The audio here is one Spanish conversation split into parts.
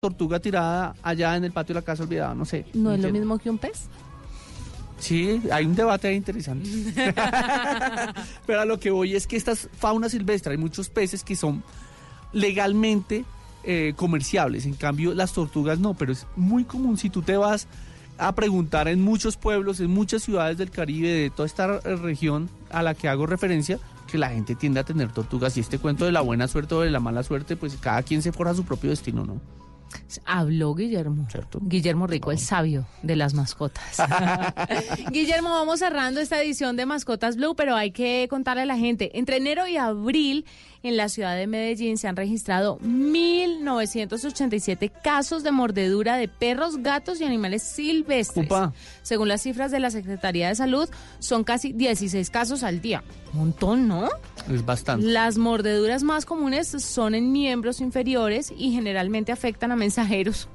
Tortuga tirada allá en el patio de la casa olvidada, no sé. ¿No es lo mismo que un pez? Sí, hay un debate interesante. Pero a lo que voy es que estas fauna silvestre, hay muchos peces que son legalmente eh, comerciables, en cambio las tortugas no, pero es muy común si tú te vas a preguntar en muchos pueblos, en muchas ciudades del Caribe, de toda esta región a la que hago referencia, que la gente tiende a tener tortugas y este cuento de la buena suerte o de la mala suerte, pues cada quien se forja su propio destino, ¿no? Habló Guillermo. Cierto. Guillermo Rico, el sabio de las mascotas. Guillermo, vamos cerrando esta edición de Mascotas Blue, pero hay que contarle a la gente. Entre enero y abril, en la ciudad de Medellín se han registrado 1.987 casos de mordedura de perros, gatos y animales silvestres. Según las cifras de la Secretaría de Salud, son casi 16 casos al día. Un montón, ¿no? Es bastante. Las mordeduras más comunes son en miembros inferiores y generalmente afectan a mensajeros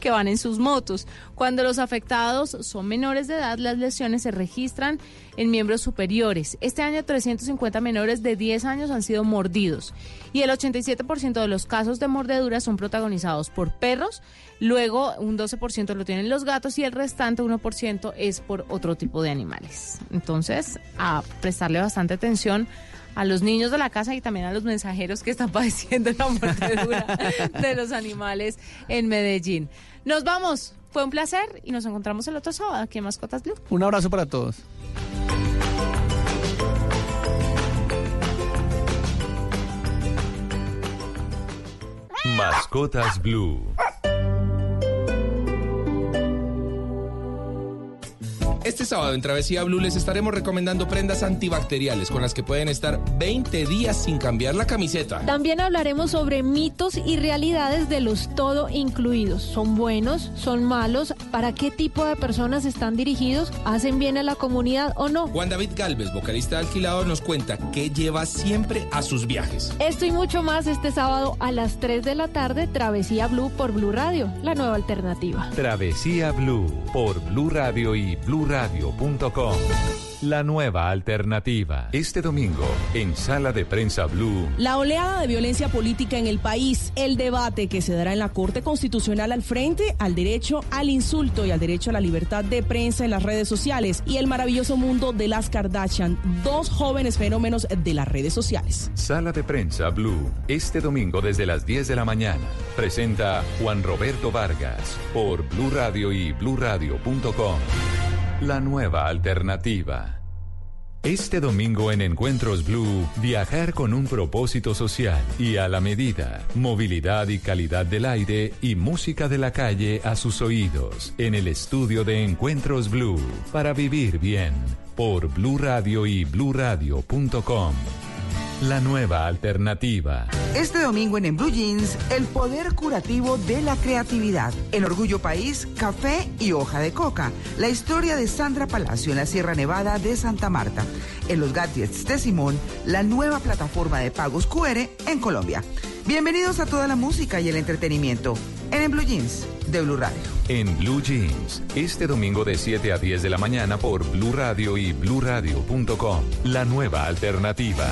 que van en sus motos. Cuando los afectados son menores de edad, las lesiones se registran en miembros superiores. Este año 350 menores de 10 años han sido mordidos y el 87% de los casos de mordeduras son protagonizados por perros, luego un 12% lo tienen los gatos y el restante 1% es por otro tipo de animales. Entonces, a prestarle bastante atención a los niños de la casa y también a los mensajeros que están padeciendo la mordedura de los animales en Medellín. Nos vamos. Fue un placer y nos encontramos el otro sábado aquí en Mascotas Blue. Un abrazo para todos. Mascotas Blue. Este sábado en Travesía Blue les estaremos recomendando prendas antibacteriales con las que pueden estar 20 días sin cambiar la camiseta. También hablaremos sobre mitos y realidades de los todo incluidos. ¿Son buenos? ¿Son malos? ¿Para qué tipo de personas están dirigidos? ¿Hacen bien a la comunidad o no? Juan David Galvez, vocalista de Alquilador, nos cuenta qué lleva siempre a sus viajes. Esto y mucho más este sábado a las 3 de la tarde, Travesía Blue por Blue Radio, la nueva alternativa. Travesía Blue por Blue Radio y bluradio.com. La nueva alternativa. Este domingo, en Sala de Prensa Blue, La oleada de violencia política en el país, el debate que se dará en la Corte Constitucional al frente al derecho al insulto y al derecho a la libertad de prensa en las redes sociales y el maravilloso mundo de las Kardashian, dos jóvenes fenómenos de las redes sociales. Sala de Prensa Blue, este domingo desde las 10 de la mañana. Presenta Juan Roberto Vargas por Blue Radio y bluradio.com. La nueva alternativa. Este domingo en Encuentros Blue, viajar con un propósito social y a la medida, movilidad y calidad del aire y música de la calle a sus oídos, en el estudio de Encuentros Blue, para vivir bien, por Blue Radio y bluradio.com. La nueva alternativa. Este domingo en, En Blue Jeans, el poder curativo de la creatividad. En Orgullo País, café y hoja de coca. La historia de Sandra Palacio en la Sierra Nevada de Santa Marta. En los gadgets de Simón, la nueva plataforma de pagos QR en Colombia. Bienvenidos a toda la música y el entretenimiento en En Blue Jeans de Blue Radio. En Blue Jeans, este domingo de 7 a 10 de la mañana por Blue Radio y bluradio.com. La nueva alternativa.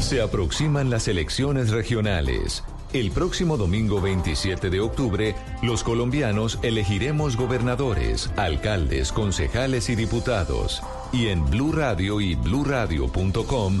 Se aproximan las elecciones regionales. El próximo domingo 27 de octubre, los colombianos elegiremos gobernadores, alcaldes, concejales y diputados. Y en Blue Radio y bluradio.com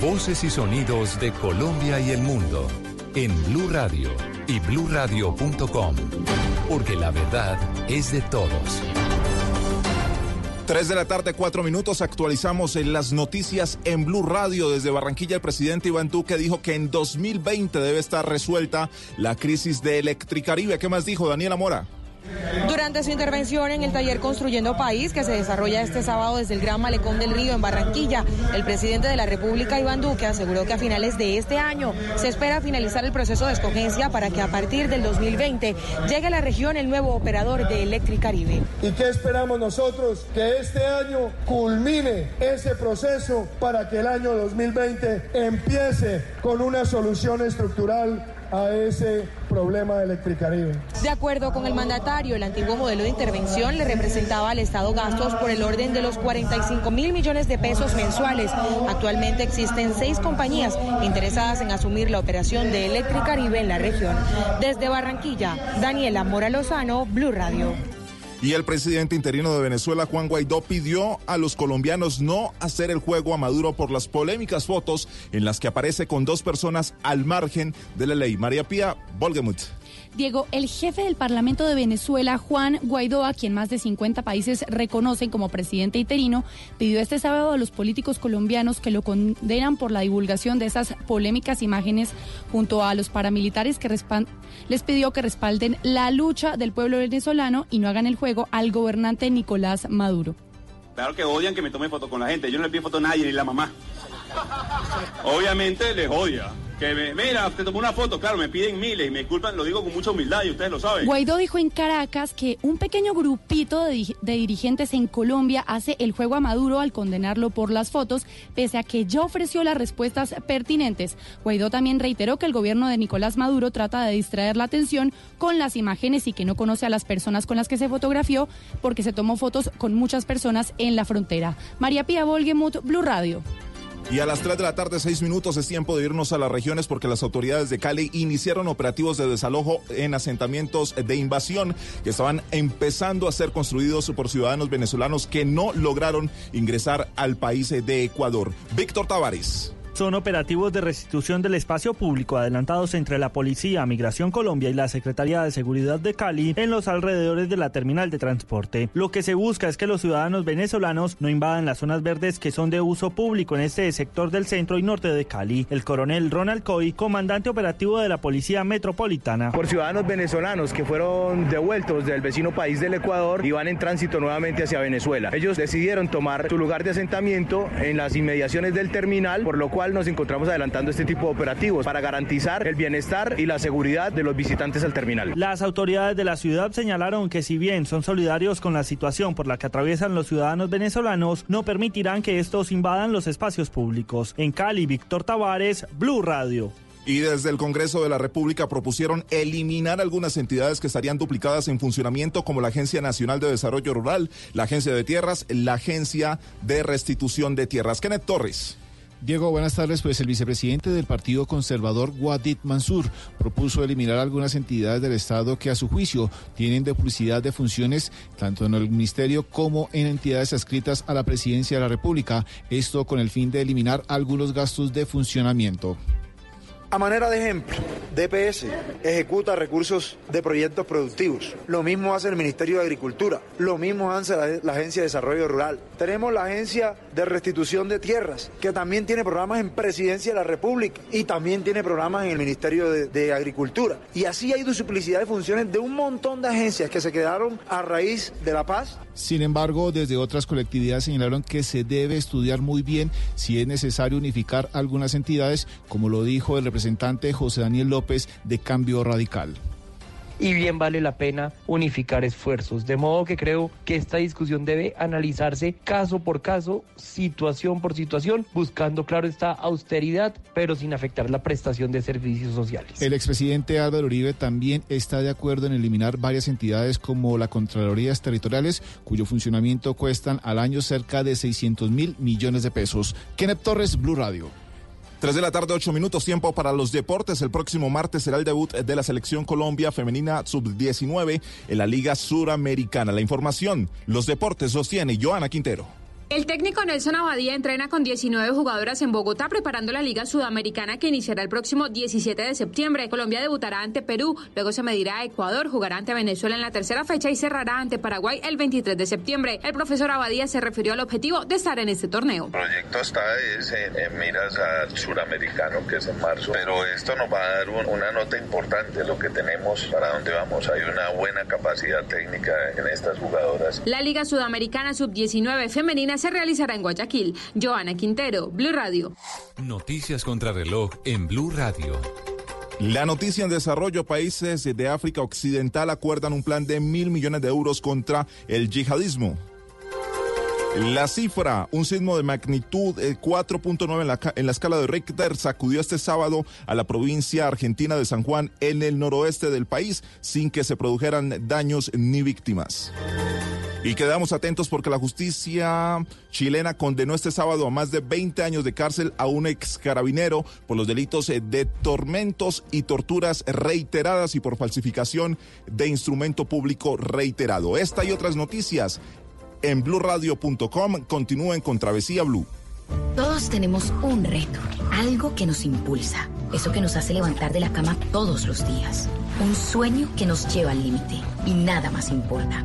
Voces y sonidos de Colombia y el mundo en Blue Radio y bluradio.com, porque la verdad es de todos. 3 de la tarde, 4 minutos, actualizamos en las noticias en Blue Radio. Desde Barranquilla, el presidente Iván Duque dijo que en 2020 debe estar resuelta la crisis de Electricaribe. ¿Qué más dijo Daniela Mora? Durante su intervención en el taller Construyendo País, que se desarrolla este sábado desde el Gran Malecón del Río en Barranquilla, el presidente de la República, Iván Duque, aseguró que a finales de este año se espera finalizar el proceso de escogencia para que a partir del 2020 llegue a la región el nuevo operador de Electricaribe. ¿Y qué esperamos nosotros? Que este año culmine ese proceso para que el año 2020 empiece con una solución estructural a ese problema de Electricaribe. De acuerdo con el mandatario, el antiguo modelo de intervención le representaba al Estado gastos por el orden de los 45 mil millones de pesos mensuales. Actualmente existen seis compañías interesadas en asumir la operación de Electricaribe en la región. Desde Barranquilla, Daniela Mora Lozano, Blue Radio. Y el presidente interino de Venezuela, Juan Guaidó, pidió a los colombianos no hacer el juego a Maduro por las polémicas fotos en las que aparece con dos personas al margen de la ley. María Pía Volgemuth. Diego, el jefe del Parlamento de Venezuela, Juan Guaidó, a quien más de 50 países reconocen como presidente interino, pidió este sábado a los políticos colombianos que lo condenan por la divulgación de esas polémicas imágenes junto a los paramilitares que les pidió que respalden la lucha del pueblo venezolano y no hagan el juego al gobernante Nicolás Maduro. Claro que odian que me tome foto con la gente. Yo no le pido foto a nadie, ni la mamá. Obviamente les odia. Que me, mira, te tomó una foto, claro, me piden miles y me disculpan, lo digo con mucha humildad y ustedes lo saben. Guaidó dijo en Caracas que un pequeño grupito de, de, dirigentes en Colombia hace el juego a Maduro al condenarlo por las fotos, pese a que ya ofreció las respuestas pertinentes. Guaidó también reiteró que el gobierno de Nicolás Maduro trata de distraer la atención con las imágenes y que no conoce a las personas con las que se fotografió porque se tomó fotos con muchas personas en la frontera. María Pía Volgemuth, Blue Radio. Y a las 3 de la tarde, 6 minutos, es tiempo de irnos a las regiones porque las autoridades de Cali iniciaron operativos de desalojo en asentamientos de invasión que estaban empezando a ser construidos por ciudadanos venezolanos que no lograron ingresar al país de Ecuador. Víctor Tavares. Son operativos de restitución del espacio público adelantados entre la Policía, Migración Colombia y la Secretaría de Seguridad de Cali en los alrededores de la terminal de transporte. Lo que se busca es que los ciudadanos venezolanos no invadan las zonas verdes que son de uso público en este sector del centro y norte de Cali. El coronel Ronald Coy, comandante operativo de la Policía Metropolitana. Por ciudadanos venezolanos que fueron devueltos del vecino país del Ecuador y van en tránsito nuevamente hacia Venezuela. Ellos decidieron tomar su lugar de asentamiento en las inmediaciones del terminal, por lo cual nos encontramos adelantando este tipo de operativos para garantizar el bienestar y la seguridad de los visitantes al terminal. Las autoridades de la ciudad señalaron que si bien son solidarios con la situación por la que atraviesan los ciudadanos venezolanos, no permitirán que estos invadan los espacios públicos. En Cali, Víctor Tavares, Blue Radio. Y desde el Congreso de la República propusieron eliminar algunas entidades que estarían duplicadas en funcionamiento, como la Agencia Nacional de Desarrollo Rural, la Agencia de Tierras, la Agencia de Restitución de Tierras. Kenneth Torres. Diego, buenas tardes. Pues el vicepresidente del Partido Conservador, Wadid Mansur, propuso eliminar algunas entidades del Estado que a su juicio tienen duplicidad de funciones tanto en el Ministerio como en entidades adscritas a la Presidencia de la República. Esto con el fin de eliminar algunos gastos de funcionamiento. A manera de ejemplo, DPS ejecuta recursos de proyectos productivos. Lo mismo hace el Ministerio de Agricultura. Lo mismo hace la, Agencia de Desarrollo Rural. Tenemos la Agencia de Restitución de Tierras, que también tiene programas en Presidencia de la República y también tiene programas en el Ministerio de, de Agricultura. Y así hay duplicidad de funciones de un montón de agencias que se quedaron a raíz de la paz. Sin embargo, desde otras colectividades señalaron que se debe estudiar muy bien si es necesario unificar algunas entidades, como lo dijo el representante representante José Daniel López de Cambio Radical. y bien vale la pena unificar esfuerzos. De modo que creo que esta discusión debe analizarse caso por caso, situación por situación, buscando, claro, esta austeridad, pero sin afectar la prestación de servicios sociales. El expresidente Álvaro Uribe también está de acuerdo en eliminar varias entidades como la Contralorías Territoriales, cuyo funcionamiento cuestan al año cerca de 600 mil millones de pesos. Kenneth Torres, Blue Radio. 3 de la tarde, 8 minutos, tiempo para los deportes. El próximo martes será el debut de la selección Colombia femenina sub-19 en la Liga Suramericana. La información, los deportes los tiene Joana Quintero. El técnico Nelson Abadía entrena con 19 jugadoras en Bogotá preparando la Liga Sudamericana que iniciará el próximo 17 de septiembre. Colombia debutará ante Perú, luego se medirá a Ecuador, jugará ante Venezuela en la tercera fecha y cerrará ante Paraguay el 23 de septiembre. El profesor Abadía se refirió al objetivo de estar en este torneo. El proyecto está es en, miras al suramericano que es en marzo, pero esto nos va a dar una nota importante lo que tenemos para dónde vamos. Hay una buena capacidad técnica en estas jugadoras. La Liga Sudamericana Sub-19 femenina se realizará en Guayaquil. Joana Quintero, Blue Radio. Noticias contra reloj en Blue Radio. La noticia en desarrollo, países de África Occidental acuerdan un plan de mil millones de euros contra el yihadismo. La cifra, un sismo de magnitud 4.9 en la, en la escala de Richter, sacudió este sábado a la provincia argentina de San Juan en el noroeste del país sin que se produjeran daños ni víctimas. Y quedamos atentos porque la justicia chilena condenó este sábado a más de 20 años de cárcel a un ex carabinero por los delitos eh, de tormentos y torturas reiteradas y por falsificación de instrumento público reiterado. Esta y otras noticias en blurradio.com continúen con Travesía Blue. Todos tenemos un reto, algo que nos impulsa, eso que nos hace levantar de la cama todos los días, un sueño que nos lleva al límite y nada más importa.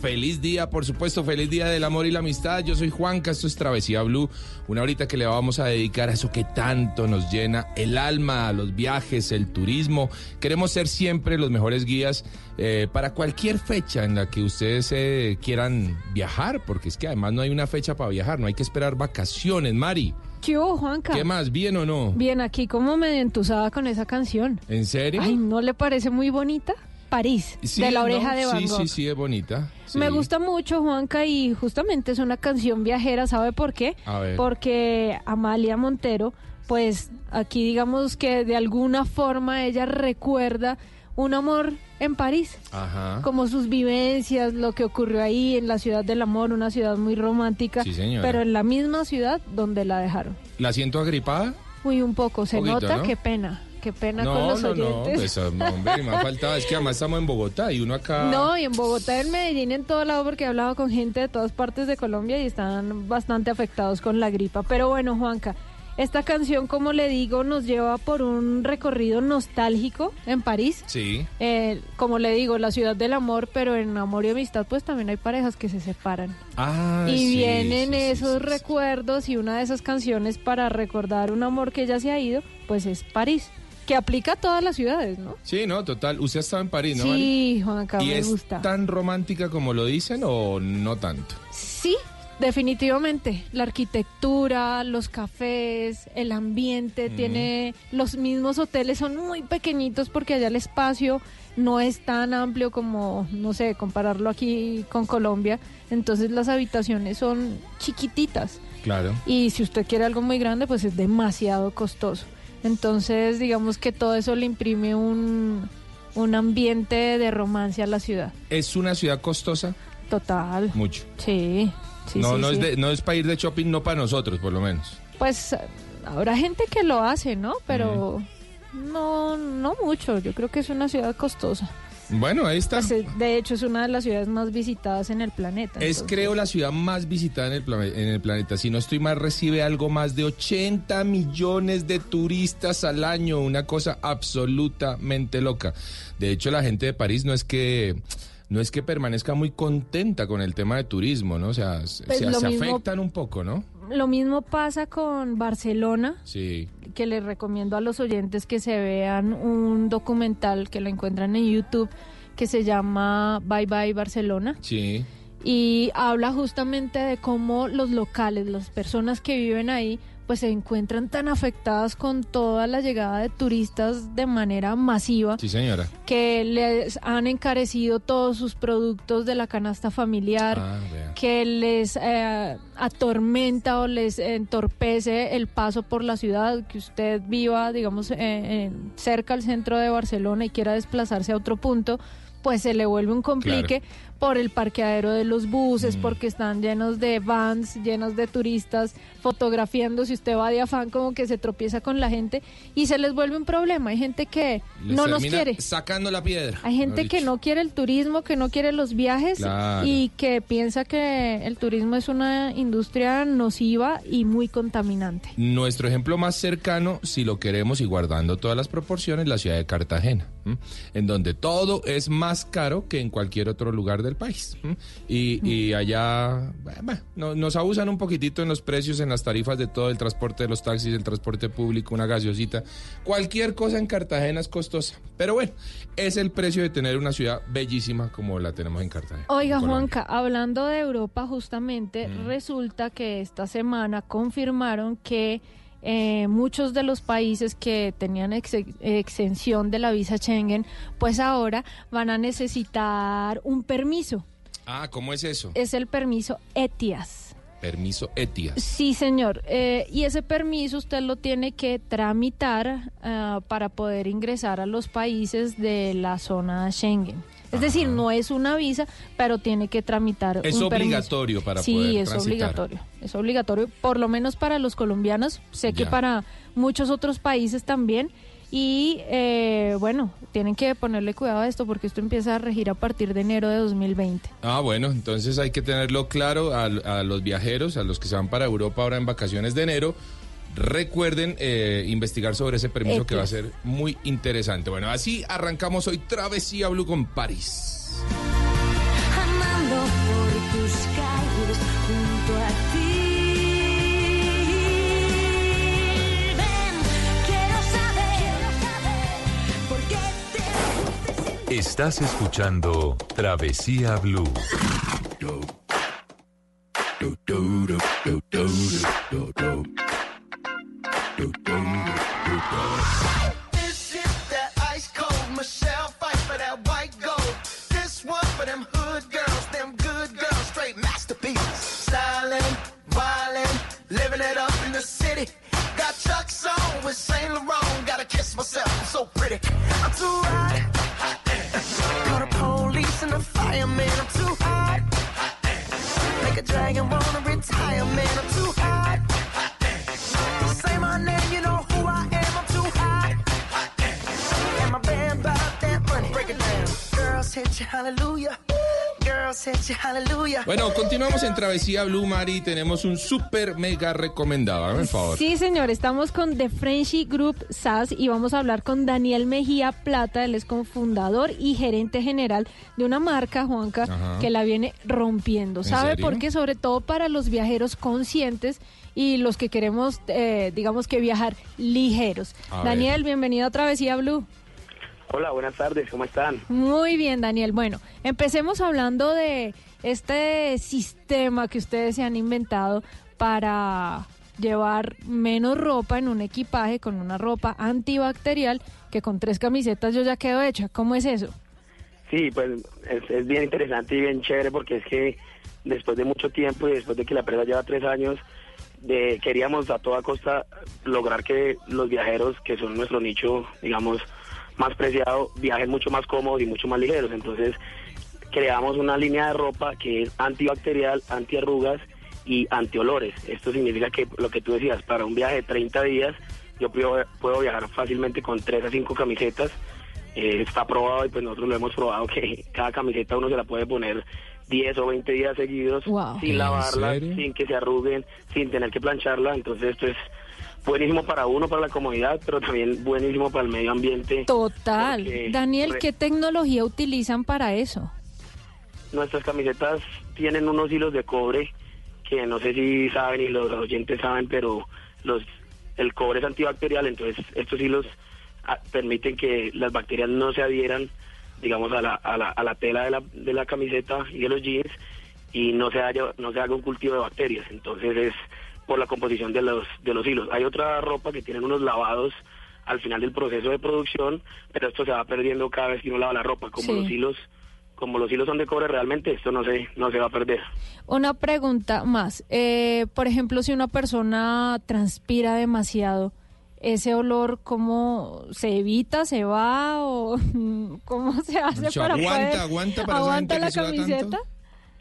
Feliz día, por supuesto, feliz día del amor y la amistad. Yo soy Juanca, esto es Travesía Blue, una horita que le vamos a dedicar a eso que tanto nos llena el alma, los viajes, el turismo. Queremos ser siempre los mejores guías eh, para cualquier fecha en la que ustedes eh, quieran viajar, porque es que además no hay una fecha para viajar, no hay que esperar vacaciones, Mari. ¿Qué hubo, Juanca? ¿Qué más? ¿Bien o no? Bien, aquí como me entusaba con esa canción. ¿En serio? Ay, ¿no le parece muy bonita? París, Sí, de la ¿no? oreja de Van Sí, Gogh. sí, sí, es bonita. Sí. Me gusta mucho, Juanca, y justamente es una canción viajera, ¿sabe por qué? A ver. Porque Amalia Montero, pues aquí digamos que de alguna forma ella recuerda un amor en París, Ajá. como sus vivencias, lo que ocurrió ahí en la ciudad del amor, una ciudad muy romántica, Sí, señora. pero en la misma ciudad donde la dejaron. ¿La siento agripada? Uy, un poco, se Poquito, nota, ¿no? qué pena, qué pena con No, los no, no, oyentes. pues hombre, me ha faltado. Es que además estamos en Bogotá y uno acá... No, y en Bogotá, en Medellín, en todo lado, porque he hablado con gente de todas partes de Colombia y están bastante afectados con la gripa. Pero bueno, Juanca, esta canción, como le digo, nos lleva por un recorrido nostálgico en París. Sí. Eh, como le digo, la ciudad del amor, pero en amor y amistad, pues también hay parejas que se separan. Ah, y sí, vienen sí, esos sí. recuerdos y una de esas canciones para recordar un amor que ya se ha ido, pues es París, que aplica a todas las ciudades, ¿no? Sí, no, total. Usted ha estado en París, ¿no? Sí, Juanca, ¿Y me es gusta. tan romántica como lo dicen o no tanto? Sí, definitivamente. La arquitectura, los cafés, el ambiente, Mm. tiene los mismos hoteles, son muy pequeñitos porque allá el espacio no es tan amplio como, no sé, compararlo aquí con Colombia. Entonces las habitaciones son chiquititas. Claro. Y si usted quiere algo muy grande, pues es demasiado costoso. Entonces, digamos que todo eso le imprime un, un ambiente de romance a la ciudad. ¿Es una ciudad costosa? Total. Mucho. Sí. sí, no, sí, no, sí. Es de- no es para ir de shopping, no para nosotros, por lo menos. Pues habrá gente que lo hace, ¿no? Pero no, no mucho. Yo creo que es una ciudad costosa. Bueno, ahí está. Pues, eh, de hecho, es una de las ciudades más visitadas en el planeta. Es, entonces- creo, la ciudad más visitada en el, en el planeta. Si no estoy mal, recibe algo más de 80 millones de turistas al año. Una cosa absolutamente loca. De hecho, la gente de París no es que... No es que permanezca muy contenta con el tema de turismo, ¿no? O sea, se, Pues se- lo se mismo- afectan un poco, ¿no? Lo mismo pasa con Barcelona, Sí. que les recomiendo a los oyentes que se vean un documental que lo encuentran en YouTube que se llama Bye Bye Barcelona. Sí. y habla justamente de cómo los locales, las personas que viven ahí, pues se encuentran tan afectadas con toda la llegada de turistas de manera masiva Sí, señora. que les han encarecido todos sus productos de la canasta familiar, Ah, que les eh, atormenta o les entorpece el paso por la ciudad, que usted viva, digamos, eh, en- cerca al centro de Barcelona y quiera desplazarse a otro punto, pues se le vuelve un complique por el parqueadero de los buses, Mm. porque están llenos de vans, llenos de turistas, fotografiando, si usted va de afán como que se tropieza con la gente y se les vuelve un problema. Hay gente que Les no nos quiere. Sacando la piedra. Hay gente que no quiere el turismo, que no quiere los viajes Claro. y que piensa que el turismo es una industria nociva y muy contaminante. Nuestro ejemplo más cercano, si lo queremos y guardando todas las proporciones, la ciudad de Cartagena, ¿m? en donde todo es más caro que en cualquier otro lugar del país. Y, y allá bueno, no- nos abusan un poquitito en los precios, en las tarifas de todo el transporte de los taxis, el transporte público, una gaseosita. Cualquier cosa en Cartagena es costosa. Pero bueno, es el precio de tener una ciudad bellísima como la tenemos en Cartagena. Oiga, en. Juanca, hablando de Europa, justamente resulta que esta semana confirmaron que eh, muchos de los países que tenían ex- exención de la visa Schengen, pues ahora van a necesitar un permiso. Ah, ¿cómo es eso? Es el permiso ETIAS. Permiso ETIAS. Sí, señor. Eh, y ese permiso usted lo tiene que tramitar ah, para poder ingresar a los países de la zona Schengen. Es decir, no es una visa, pero tiene que tramitar Es un permiso. obligatorio para sí, poder es transitar. obligatorio. Es obligatorio, por lo menos para los colombianos. Sé que para muchos otros países también. Y eh, bueno, tienen que ponerle cuidado a esto porque esto empieza a regir a partir de enero de 2020. Ah, bueno, entonces hay que tenerlo claro a, a los viajeros, a los que se van para Europa ahora en vacaciones de enero. Recuerden eh, investigar sobre ese permiso que va a ser muy interesante. Bueno, así arrancamos hoy Travesía Blue con París. Andando por tus calles junto a ti. Ven, quiero saber por qué te Estás escuchando Travesía Blue. This is that ice cold Michelle fight for that white gold. This one for them hood girls, them good girls, straight masterpiece. Styling, wildin', living it up in the city. Got Chuck's on with Saint Laurent. Gotta kiss myself, I'm so pretty. I'm too hot. got the police and the fireman. I'm too hot. Make a dragon wanna retire, man. Bueno, continuamos en Travesía Blue Mari. Tenemos un súper mega recomendado. Hágame el favor. Sí, señor, estamos con The Frenchy Group SAS y vamos a hablar con Daniel Mejía Plata, él es cofundador y gerente general de una marca, Juanca, Ajá. que la viene rompiendo. ¿En ¿Sabe por qué? Sobre todo para los viajeros conscientes y los que queremos, eh, digamos que viajar ligeros. A Daniel, bienvenido a Travesía Blue. Hola, buenas tardes, ¿cómo están? Muy bien, Daniel. Bueno, empecemos hablando de este sistema que ustedes se han inventado para llevar menos ropa en un equipaje con una ropa antibacterial que con tres camisetas yo ya quedo hecha. ¿Cómo es eso? Sí, pues es, es bien interesante y bien chévere porque es que después de mucho tiempo y después de que la empresa lleva tres años, de, queríamos a toda costa lograr que los viajeros, que son nuestro nicho, digamos, más preciado, viajen mucho más cómodos y mucho más ligeros. Entonces creamos una línea de ropa que es antibacterial, antiarrugas y antiolores. Esto significa que lo que tú decías, para un viaje de 30 días, yo puedo, puedo viajar fácilmente con 3 a 5 camisetas. Eh, está probado y pues nosotros lo hemos probado que cada camiseta uno se la puede poner 10 o 20 días seguidos sin ¿En lavarla, sin que se arruguen, sin tener que plancharla. Entonces esto es buenísimo para uno, para la comodidad, pero también buenísimo para el medio ambiente. Total. Daniel, ¿qué tecnología utilizan para eso? Nuestras camisetas tienen unos hilos de cobre que no sé si saben y los oyentes saben, pero los el cobre es antibacterial, entonces estos hilos ah, permiten que las bacterias no se adhieran, digamos, a la, a la, a la tela de la, de la camiseta y de los jeans y no se haya, no se haga un cultivo de bacterias. Entonces es por la composición de los, de los hilos. Hay otra ropa que tienen unos lavados al final del proceso de producción, pero esto se va perdiendo cada vez que uno lava la ropa, como Sí. los hilos como los hilos son de cobre realmente, esto no se, no se va a perder. Una pregunta más. Eh, por ejemplo, si una persona transpira demasiado, ¿ese olor cómo se evita, se va o cómo se hace Mucho para aguanta, poder- aguanta para aguanta la camiseta?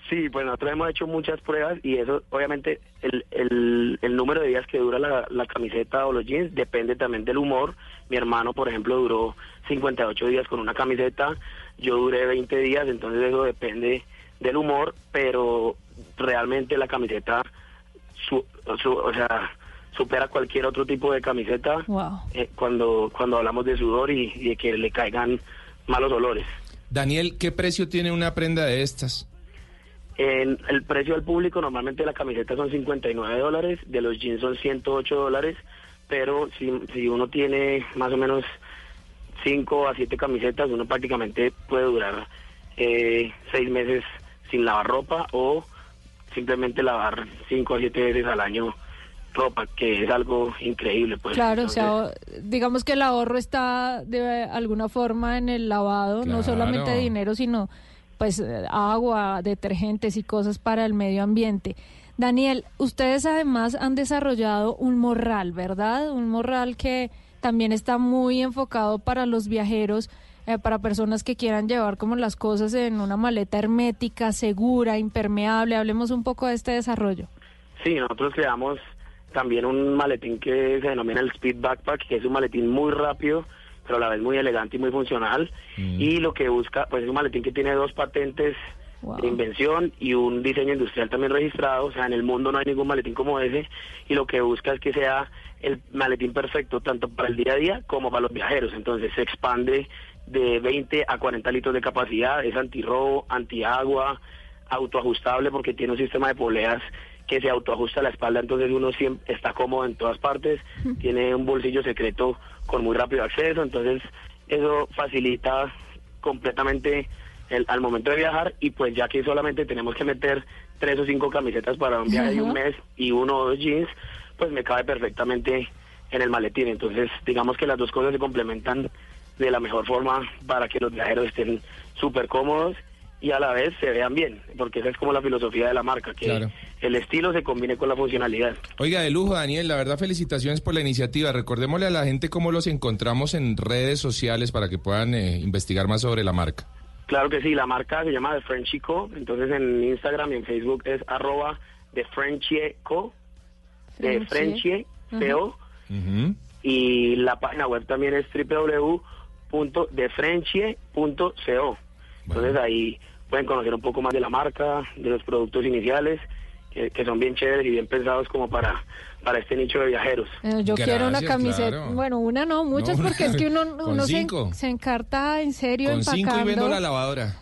Sí, pues nosotros hemos hecho muchas pruebas y eso, obviamente, el, el, el número de días que dura la, la camiseta o los jeans depende también del humor. Mi hermano, por ejemplo, duró 58 días con una camiseta, yo duré 20 días, entonces eso depende del humor, pero realmente la camiseta, su, su- o sea, supera cualquier otro tipo de camiseta Wow. eh, cuando, cuando hablamos de sudor y, y de que le caigan malos olores. Daniel, ¿qué precio tiene una prenda de estas? En el precio al público normalmente la camiseta son 59 dólares, de los jeans son 108 dólares, pero si, si uno tiene más o menos 5 a 7 camisetas, uno prácticamente puede durar eh, 6 meses sin lavar ropa o simplemente lavar 5 a 7 veces al año ropa, que es algo increíble. Pues. Claro, o sea, digamos que el ahorro está de alguna forma en el lavado, no solamente dinero, sino pues eh, agua, detergentes y cosas para el medio ambiente. Daniel, ustedes además han desarrollado un morral, ¿verdad? Un morral que también está muy enfocado para los viajeros, eh, para personas que quieran llevar como las cosas en una maleta hermética, segura, impermeable. Hablemos un poco de este desarrollo. Sí, nosotros creamos también un maletín que se denomina el Speed Backpack, que es un maletín muy rápido, pero a la vez muy elegante y muy funcional. Y lo que busca, pues es un maletín que tiene dos patentes de invención y un diseño industrial también registrado. O sea, en el mundo no hay ningún maletín como ese. Y lo que busca es que sea el maletín perfecto tanto para el día a día como para los viajeros. Entonces se expande de 20 a 40 litros de capacidad, es antirrobo, antiagua, autoajustable porque tiene un sistema de poleas que se autoajusta a la espalda, entonces uno siempre está cómodo en todas partes, tiene un bolsillo secreto con muy rápido acceso, entonces eso facilita completamente el, al momento de viajar y pues ya que solamente tenemos que meter tres o cinco camisetas para un viaje de un mes y uno o dos jeans, pues me cabe perfectamente en el maletín, entonces digamos que las dos cosas se complementan de la mejor forma para que los viajeros estén súper cómodos y a la vez se vean bien, porque esa es como la filosofía de la marca, que Claro. el estilo se combine con la funcionalidad. Oiga, de lujo, Daniel, la verdad felicitaciones por la iniciativa. Recordémosle a la gente cómo los encontramos en redes sociales para que puedan eh, investigar más sobre la marca. Claro que sí, la marca se llama The Frenchy Co. Entonces en Instagram y en Facebook es arroba The Frenchy Co. De Frenchy. Co. Y la página web también es www.defrenchy.co. Entonces ahí pueden conocer un poco más de la marca, de los productos iniciales, que, que son bien chéveres y bien pensados como para, para este nicho de viajeros. Eh, Yo quiero una camiseta, claro. bueno, una no, muchas No, porque es que uno, uno se, encarta en serio Con cinco y vendo la lavadora.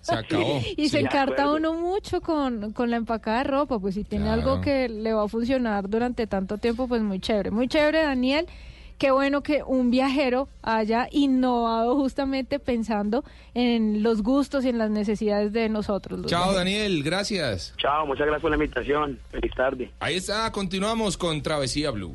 Se acabó. Y se encarta uno mucho con, con la empacada de ropa, pues si tiene Claro. algo que le va a funcionar durante tanto tiempo, pues muy chévere. Muy chévere, Daniel. Qué bueno que un viajero haya innovado justamente pensando en los gustos y en las necesidades de nosotros. los Chao, viajeros. Daniel, gracias. Chao, muchas gracias por la invitación. Feliz tarde. Ahí está, continuamos con Travesía Blue.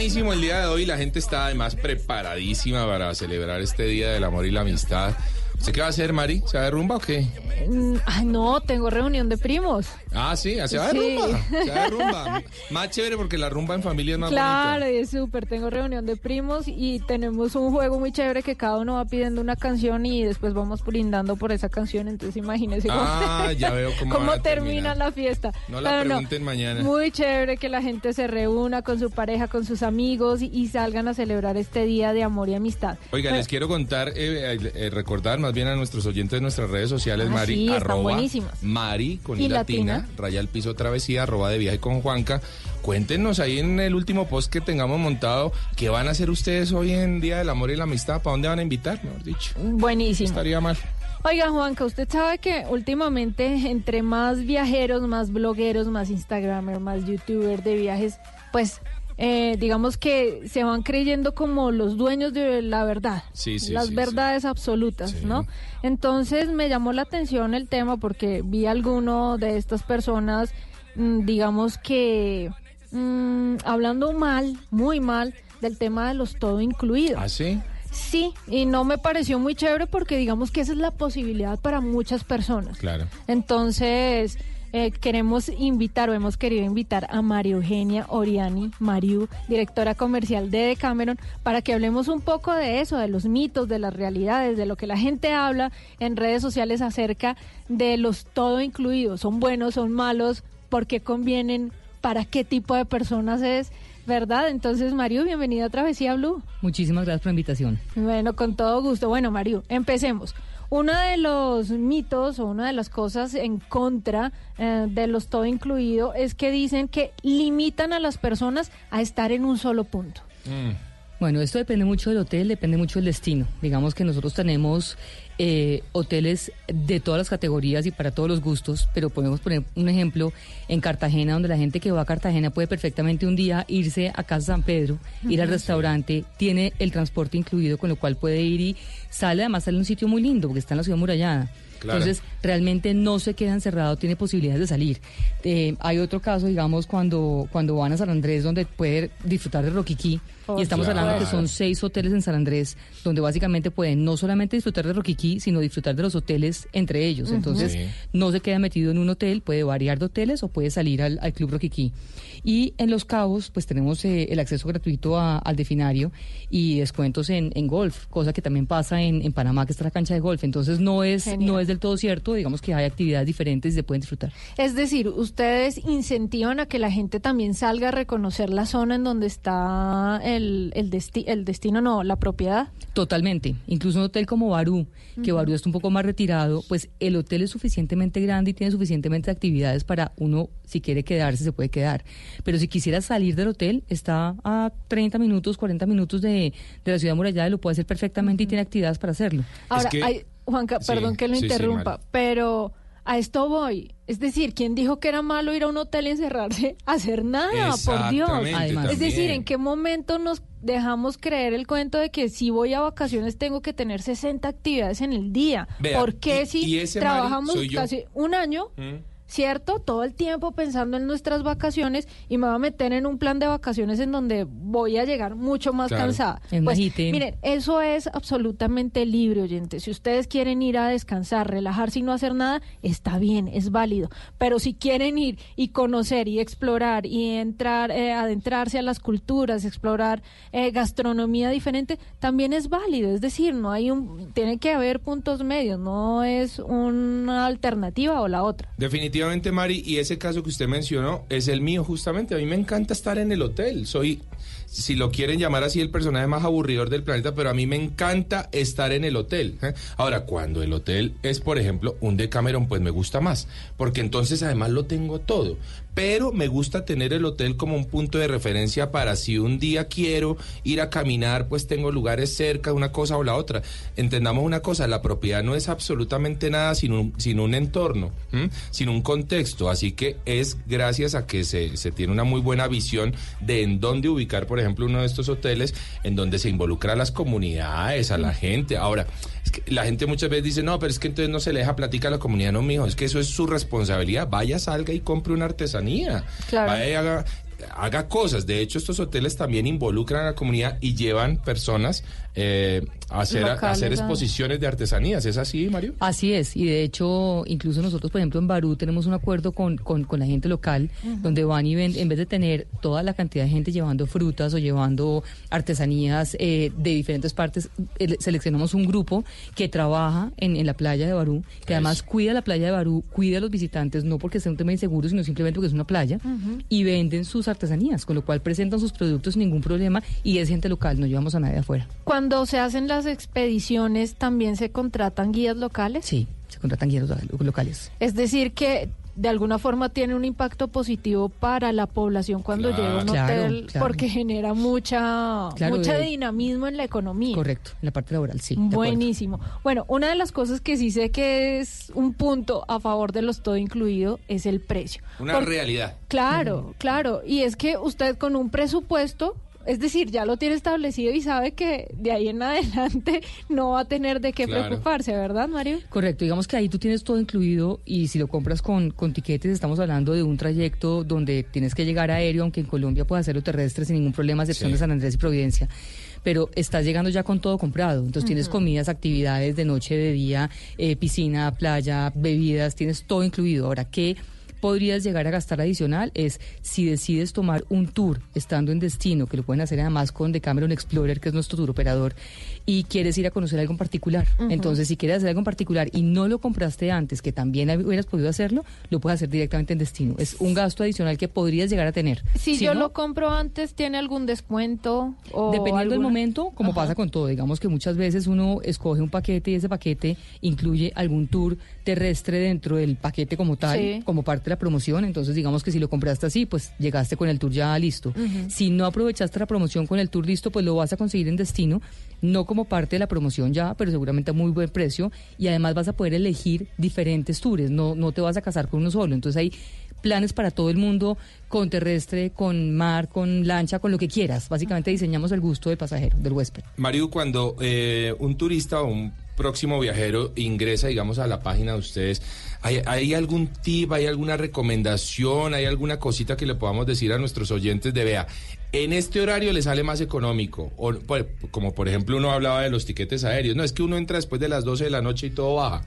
Buenísimo el día de hoy. La gente está además preparadísima para celebrar este Día del Amor y la Amistad. ¿Usted qué va a hacer, Mari? ¿Se va de rumba o qué? Mm, Ay, no, tengo reunión de primos. Ah, sí, se va de Sí. rumba. Se va de rumba. Más chévere porque la rumba en familia es más Claro, bonita. y es súper. Tengo reunión de primos y tenemos un juego muy chévere que cada uno va pidiendo una canción y después vamos brindando por esa canción. Entonces imagínese cómo, Ah, ya veo cómo va a termina la fiesta. No la Pero pregunten mañana. Muy chévere que la gente se reúna con su pareja, con sus amigos y, y salgan a celebrar este día de amor y amistad. Oiga, les quiero contar, eh, eh, eh, recordar más bien a nuestros oyentes de nuestras redes sociales, Ah, Mari, sí, están arroba buenísimas. Mari con Y latina, latina. raya al piso travesía, arroba de viaje con Juanca. Cuéntenos ahí en el último post que tengamos montado, ¿qué van a hacer ustedes hoy en Día del Amor y la Amistad? ¿Para dónde van a invitar, mejor dicho? Buenísimo. Estaría mal. Oiga, Juanca, usted sabe que últimamente entre más viajeros, más blogueros, más Instagramers, más youtubers de viajes, pues eh, digamos que se van creyendo como los dueños de la verdad, Sí, sí, las sí, verdades absolutas, ¿no? Entonces me llamó la atención el tema porque vi alguno de estas personas, digamos que mm, hablando mal, muy mal, del tema de los todo incluido. ¿Ah, sí? Sí, y no me pareció muy chévere porque digamos que esa es la posibilidad para muchas personas. Claro. Entonces, eh, queremos invitar o hemos querido invitar a María Eugenia Oriani Mariu, directora comercial de Decameron, para que hablemos un poco de eso, de los mitos, de las realidades, de lo que la gente habla en redes sociales acerca de los todo incluidos. ¿Son buenos, son malos? ¿Por qué convienen? ¿Para qué tipo de personas es? ¿Verdad? Entonces, Mario, bienvenida a Travesía Blue. Muchísimas gracias por la invitación. Bueno, con todo gusto. Bueno, Mario, empecemos. Uno de los mitos o una de las cosas en contra eh, de los todo incluido es que dicen que limitan a las personas a estar en un solo punto. Bueno, esto depende mucho del hotel, depende mucho del destino. Digamos que nosotros tenemos eh, hoteles de todas las categorías y para todos los gustos, pero podemos poner un ejemplo en Cartagena, donde la gente que va a Cartagena puede perfectamente un día irse a Casa San Pedro, ir al restaurante, tiene el transporte incluido, con lo cual puede ir y sale, además sale a un sitio muy lindo, porque está en la ciudad murallada. Claro. Entonces, realmente no se queda encerrado, tiene posibilidades de salir. Eh, hay otro caso, digamos, cuando, cuando van a San Andrés, donde puede disfrutar de Roquiquí. Y estamos hablando que son seis hoteles en San Andrés, donde básicamente pueden no solamente disfrutar de Roquiquí, sino disfrutar de los hoteles entre ellos. Ujú. Entonces, Sí. no se queda metido en un hotel, puede variar de hoteles o puede salir al, al Club Roquiquí. Y en Los Cabos, pues tenemos eh, el acceso gratuito a- al definario y descuentos en, en golf, cosa que también pasa en, en Panamá, que está la cancha de golf. Entonces, no es, Genial. no es del todo cierto, digamos que hay actividades diferentes y se pueden disfrutar. Es decir, ustedes incentivan a que la gente también salga a reconocer la zona en donde está el, el, desti- el destino, no, la propiedad. Totalmente. Incluso un hotel como Barú, que Ujú. Barú está un poco más retirado, pues el hotel es suficientemente grande y tiene suficientemente actividades para uno, si quiere quedarse, se puede quedar. Pero si quisiera salir del hotel, está a 30 minutos, 40 minutos de, de la ciudad murallada y lo puede hacer perfectamente y tiene actividades para hacerlo. Ahora, hay- Juanca, Sí, perdón que lo sí, interrumpa, pero a esto voy. Es decir, ¿quién dijo que era malo ir a un hotel y encerrarse a hacer nada? Por Dios. Además. es decir. ¿en qué momento nos dejamos creer el cuento de que si voy a vacaciones tengo que tener 60 actividades en el día? Vea, ¿Por qué y- si y ese, Mari, trabajamos casi un año? ¿Cierto? Todo el tiempo pensando en nuestras vacaciones y me voy a meter en un plan de vacaciones en donde voy a llegar mucho más Claro. cansada. En Pues, miren, eso es absolutamente libre, oyentes. Si ustedes quieren ir a descansar, relajarse y no hacer nada, está bien, es válido. Pero si quieren ir y conocer y explorar y entrar, eh, adentrarse a las culturas, explorar eh, gastronomía diferente, también es válido. Es decir, no hay un, tiene que haber puntos medios, no es una alternativa o la otra. Definitivamente, Mari, y ese caso que usted mencionó es el mío, justamente. A mí me encanta estar en el hotel. Soy, si lo quieren llamar así, el personaje más aburridor del planeta, pero a mí me encanta estar en el hotel. ¿eh? Ahora, cuando el hotel es, por ejemplo, un Decameron, pues me gusta más, porque entonces además lo tengo todo. Pero me gusta tener el hotel como un punto de referencia para si un día quiero ir a caminar, pues tengo lugares cerca, una cosa o la otra. Entendamos una cosa, la propiedad no es absolutamente nada sin un, sin un entorno, sin un contexto. Así que es gracias a que se, se tiene una muy buena visión de en dónde ubicar, por ejemplo, uno de estos hoteles, en donde se involucra a las comunidades, a la gente. Ahora, la gente muchas veces dice, no, pero es que entonces no se le deja plática a la comunidad. No, mijo, es que eso es su responsabilidad. Vaya, salga y compre una Claro. Vaya y haga, haga cosas. De hecho, estos hoteles también involucran a la comunidad y llevan personas eh, hacer, Locales, hacer ah. exposiciones de artesanías. ¿Es así, Mario? Así es, y de hecho, incluso nosotros, por ejemplo, en Barú tenemos un acuerdo con, con, con la gente local, donde van y ven, en vez de tener toda la cantidad de gente llevando frutas o llevando artesanías eh, de diferentes partes, eh, seleccionamos un grupo que trabaja en, en la playa de Barú, que además cuida la playa de Barú, cuida a los visitantes, no porque sea un tema inseguro, sino simplemente porque es una playa, y venden sus artesanías, con lo cual presentan sus productos sin ningún problema y es gente local, no llevamos a nadie de afuera. Cuando se hacen las expediciones, ¿también se contratan guías locales? Sí, se contratan guías lo- locales. Es decir, que de alguna forma tiene un impacto positivo para la población cuando Claro. llega a un hotel, claro. porque genera mucha, Claro, mucha de- dinamismo en la economía. Correcto, en la parte laboral, sí. Buenísimo. Bueno, una de las cosas que sí sé que es un punto a favor de los todo incluido es el precio. Una realidad. Claro, claro. Y es que usted con un presupuesto, es decir, ya lo tiene establecido y sabe que de ahí en adelante no va a tener de qué Claro. preocuparse, ¿verdad, Mario? Correcto, digamos que ahí tú tienes todo incluido y si lo compras con, con tiquetes estamos hablando de un trayecto donde tienes que llegar aéreo, aunque en Colombia puedes hacerlo terrestre sin ningún problema, a excepción Sí. de San Andrés y Providencia. Pero estás llegando ya con todo comprado. Entonces tienes comidas, actividades de noche, de día, eh, piscina, playa, bebidas, tienes todo incluido. Ahora, ¿qué podrías llegar a gastar adicional? Es si decides tomar un tour estando en destino, que lo pueden hacer además con Decameron Explorer, que es nuestro tour operador, y quieres ir a conocer algo en particular. Entonces, si quieres hacer algo en particular y no lo compraste antes, que también hubieras podido hacerlo, lo puedes hacer directamente en destino. Es un gasto adicional que podrías llegar a tener. Si, Si yo no, lo compro antes, ¿tiene algún descuento? O Dependiendo del alguna- momento, como Ajá. pasa con todo, digamos que muchas veces uno escoge un paquete y ese paquete incluye algún tour terrestre dentro del paquete como tal, Sí. como parte aprovechaste la promoción, entonces digamos que si lo compraste así, pues llegaste con el tour ya listo. Si no aprovechaste la promoción con el tour listo, pues lo vas a conseguir en destino, no como parte de la promoción ya, pero seguramente a muy buen precio y además vas a poder elegir diferentes tours, no, no te vas a casar con uno solo. Entonces hay planes para todo el mundo, con terrestre, con mar, con lancha, con lo que quieras. Básicamente diseñamos el gusto del pasajero, del huésped. Mario, cuando eh, un turista o un próximo viajero ingresa, digamos, a la página de ustedes, ¿hay, hay algún tip, hay alguna recomendación, hay alguna cosita que le podamos decir a nuestros oyentes de vea? En este horario le sale más económico, o, por- como por ejemplo uno hablaba de los tiquetes aéreos, no es que uno entra después de las 12 de la noche y todo baja.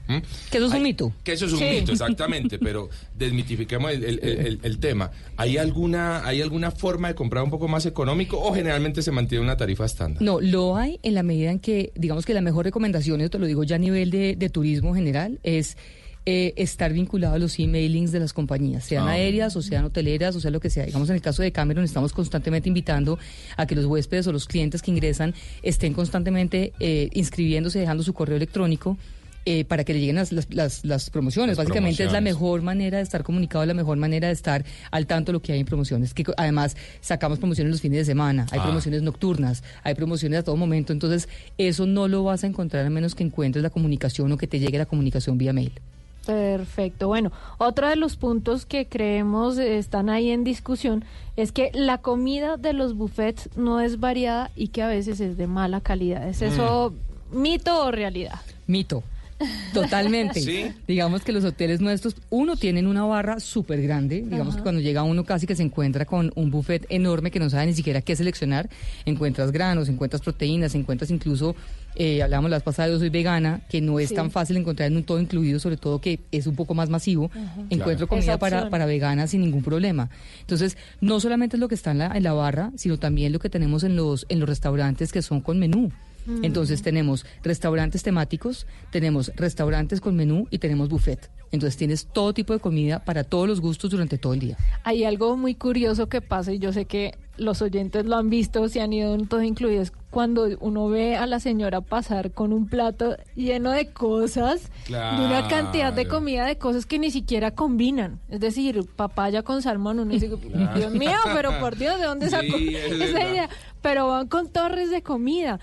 Que eso es un mito. Que eso es un Sí. mito, exactamente, pero desmitifiquemos el, el- el- el tema. ¿Hay alguna, ¿Hay alguna forma de comprar un poco más económico o generalmente se mantiene una tarifa estándar? No, lo hay en la medida en que, digamos que la mejor recomendación, te lo digo ya a nivel de, de turismo general, es eh, estar vinculado a los emailings de las compañías, sean Ah. aéreas o sean hoteleras, o sea lo que sea. Digamos, en el caso de Cameron, estamos constantemente invitando a que los huéspedes o los clientes que ingresan estén constantemente eh, inscribiéndose, dejando su correo electrónico. eh, para que le lleguen las, las, las- las promociones. Las Básicamente es la mejor manera de estar comunicado, la mejor manera de estar al tanto de lo que hay en promociones. Que además sacamos promociones los fines de semana, hay Ah. promociones nocturnas, hay promociones a todo momento. Entonces, eso no lo vas a encontrar a menos que encuentres la comunicación o que te llegue la comunicación vía mail. Perfecto. Bueno, otro de los puntos que creemos están ahí en discusión es que la comida de los buffets no es variada y que a veces es de mala calidad. ¿Es eso mito o realidad? Mito. Totalmente. Sí. Digamos que los hoteles nuestros, uno, tienen una barra súper grande. Digamos Ajá. que cuando llega uno casi que se encuentra con un buffet enorme que no sabe ni siquiera qué seleccionar. Encuentras granos, encuentras proteínas, encuentras incluso, eh, hablábamos la vez pasada, yo soy vegana, que no es Sí. tan fácil encontrar en un todo incluido, sobre todo que es un poco más masivo. Ajá. Encuentro Claro. comida para, para veganas sin ningún problema. Entonces, no solamente es lo que está en la, en la barra, sino también lo que tenemos en los, en los restaurantes que son con menú. Mm. Entonces tenemos restaurantes temáticos, tenemos restaurantes con menú y tenemos buffet. Entonces tienes todo tipo de comida para todos los gustos durante todo el día. Hay algo muy curioso que pasa y yo sé que los oyentes lo han visto, se han ido en todo incluido, es cuando uno ve a la señora pasar con un plato lleno de cosas, de una cantidad de comida, de cosas que ni siquiera combinan. Es decir, papaya con salmón, uno dice, Claro. Dios mío, pero por Dios, ¿de dónde Sí, sacó es esa verdad. idea? Pero van con torres de comida.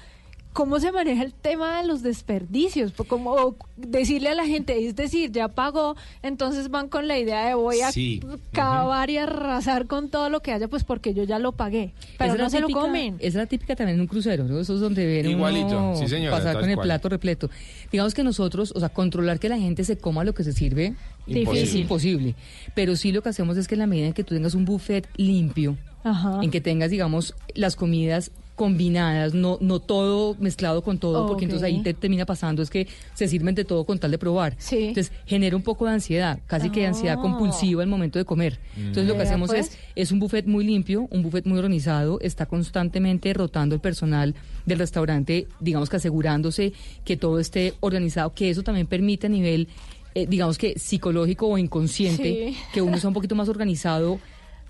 ¿Cómo se maneja el tema de los desperdicios? Pues, Como decirle a la gente, es decir, ya pagó, entonces van con la idea de voy a Sí. cavar y arrasar con todo lo que haya, pues porque yo ya lo pagué. Pero no la se lo típica- comen. Es la típica también en un crucero, ¿no? Eso es donde ven Igualito, uno sí, señora, pasar con el cual. plato repleto. Digamos que nosotros, o sea, controlar que la gente se coma lo que se sirve Difícil. es imposible. Pero sí lo que hacemos es que en la medida en que tú tengas un buffet limpio, Ajá. en que tengas, digamos, las comidas combinadas, no, no todo mezclado con todo, porque entonces ahí te termina pasando es que se sirven de todo con tal de probar. Entonces genera un poco de ansiedad, casi que ansiedad Ah. compulsiva al momento de comer. Entonces lo que hacemos pues. es, es un buffet muy limpio, un buffet muy organizado, está constantemente rotando el personal del restaurante, digamos que asegurándose que todo esté organizado, que eso también permite a nivel, eh, digamos que psicológico o inconsciente, Sí. que uno sea un poquito más organizado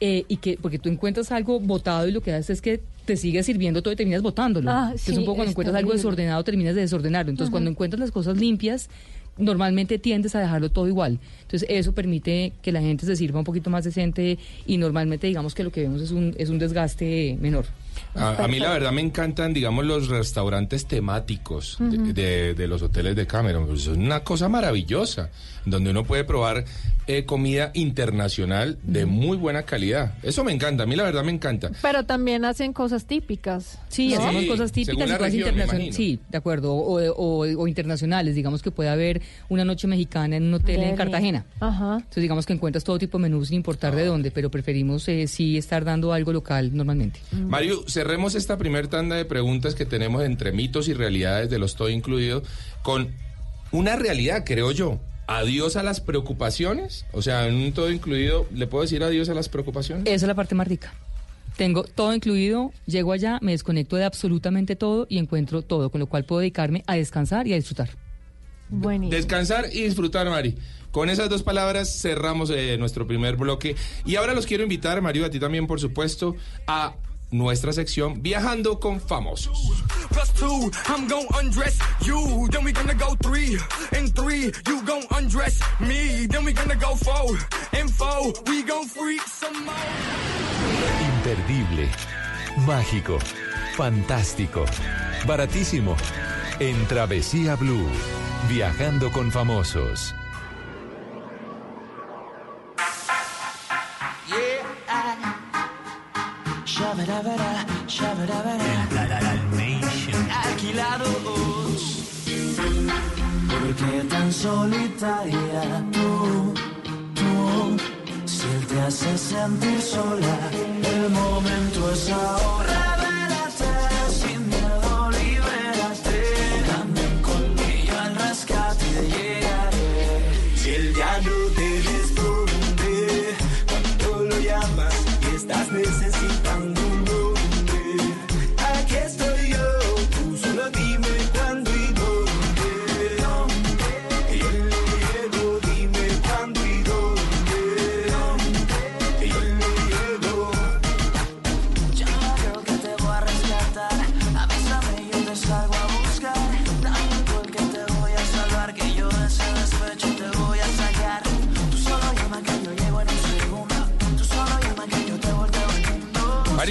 eh, y que porque tú encuentras algo botado y lo que haces es que te sigues sirviendo todo y terminas botándolo. Ah, que sí, es un poco cuando encuentras algo desordenado terminas de desordenarlo. Entonces cuando encuentras las cosas limpias normalmente tiendes a dejarlo todo igual. Entonces eso permite que la gente se sirva un poquito más decente y normalmente digamos que lo que vemos es un, es un desgaste menor. A, a mí la verdad me encantan, digamos, los restaurantes temáticos de- de, de los hoteles de Cameron. Pues es una cosa maravillosa, donde uno puede probar eh, comida internacional de muy buena calidad. Eso me encanta, a mí la verdad me encanta. Pero también hacen cosas típicas. Sí, ¿no? hacemos cosas típicas según y cosas internacionales. Sí, de acuerdo. O, o- o internacionales. Digamos que puede haber una noche mexicana en un hotel en. Cartagena. Ajá. Entonces digamos que encuentras todo tipo de menús sin importar de dónde, pero preferimos eh, sí estar dando algo local normalmente. Mario, cerremos esta primer tanda de preguntas que tenemos entre mitos y realidades de los todo incluido con una realidad, creo yo. Adiós a las preocupaciones. O sea, en un todo incluido, ¿le puedo decir adiós a las preocupaciones? Esa es la parte más rica. Tengo todo incluido, llego allá, me desconecto de absolutamente todo y encuentro todo, con lo cual puedo dedicarme a descansar y a disfrutar. Buenísimo. Descansar y disfrutar, Mari. Con esas dos palabras cerramos eh, nuestro primer bloque. Y ahora los quiero invitar, Mario, a ti también, por supuesto, a nuestra sección Viajando con Famosos. Plus two, I'm gon' undress you. Then we gonna go three. And three, you gon' undress me. Then we gonna go four. And four, we gon' freak some more. Imperdible, mágico, fantástico, baratísimo. En Travesía Blue, viajando con famosos. Shabadabada, shabadabada. Alquilados. ¿Por qué tan solitaria tú, tú? Si él te hace sentir sola, el momento es ahora.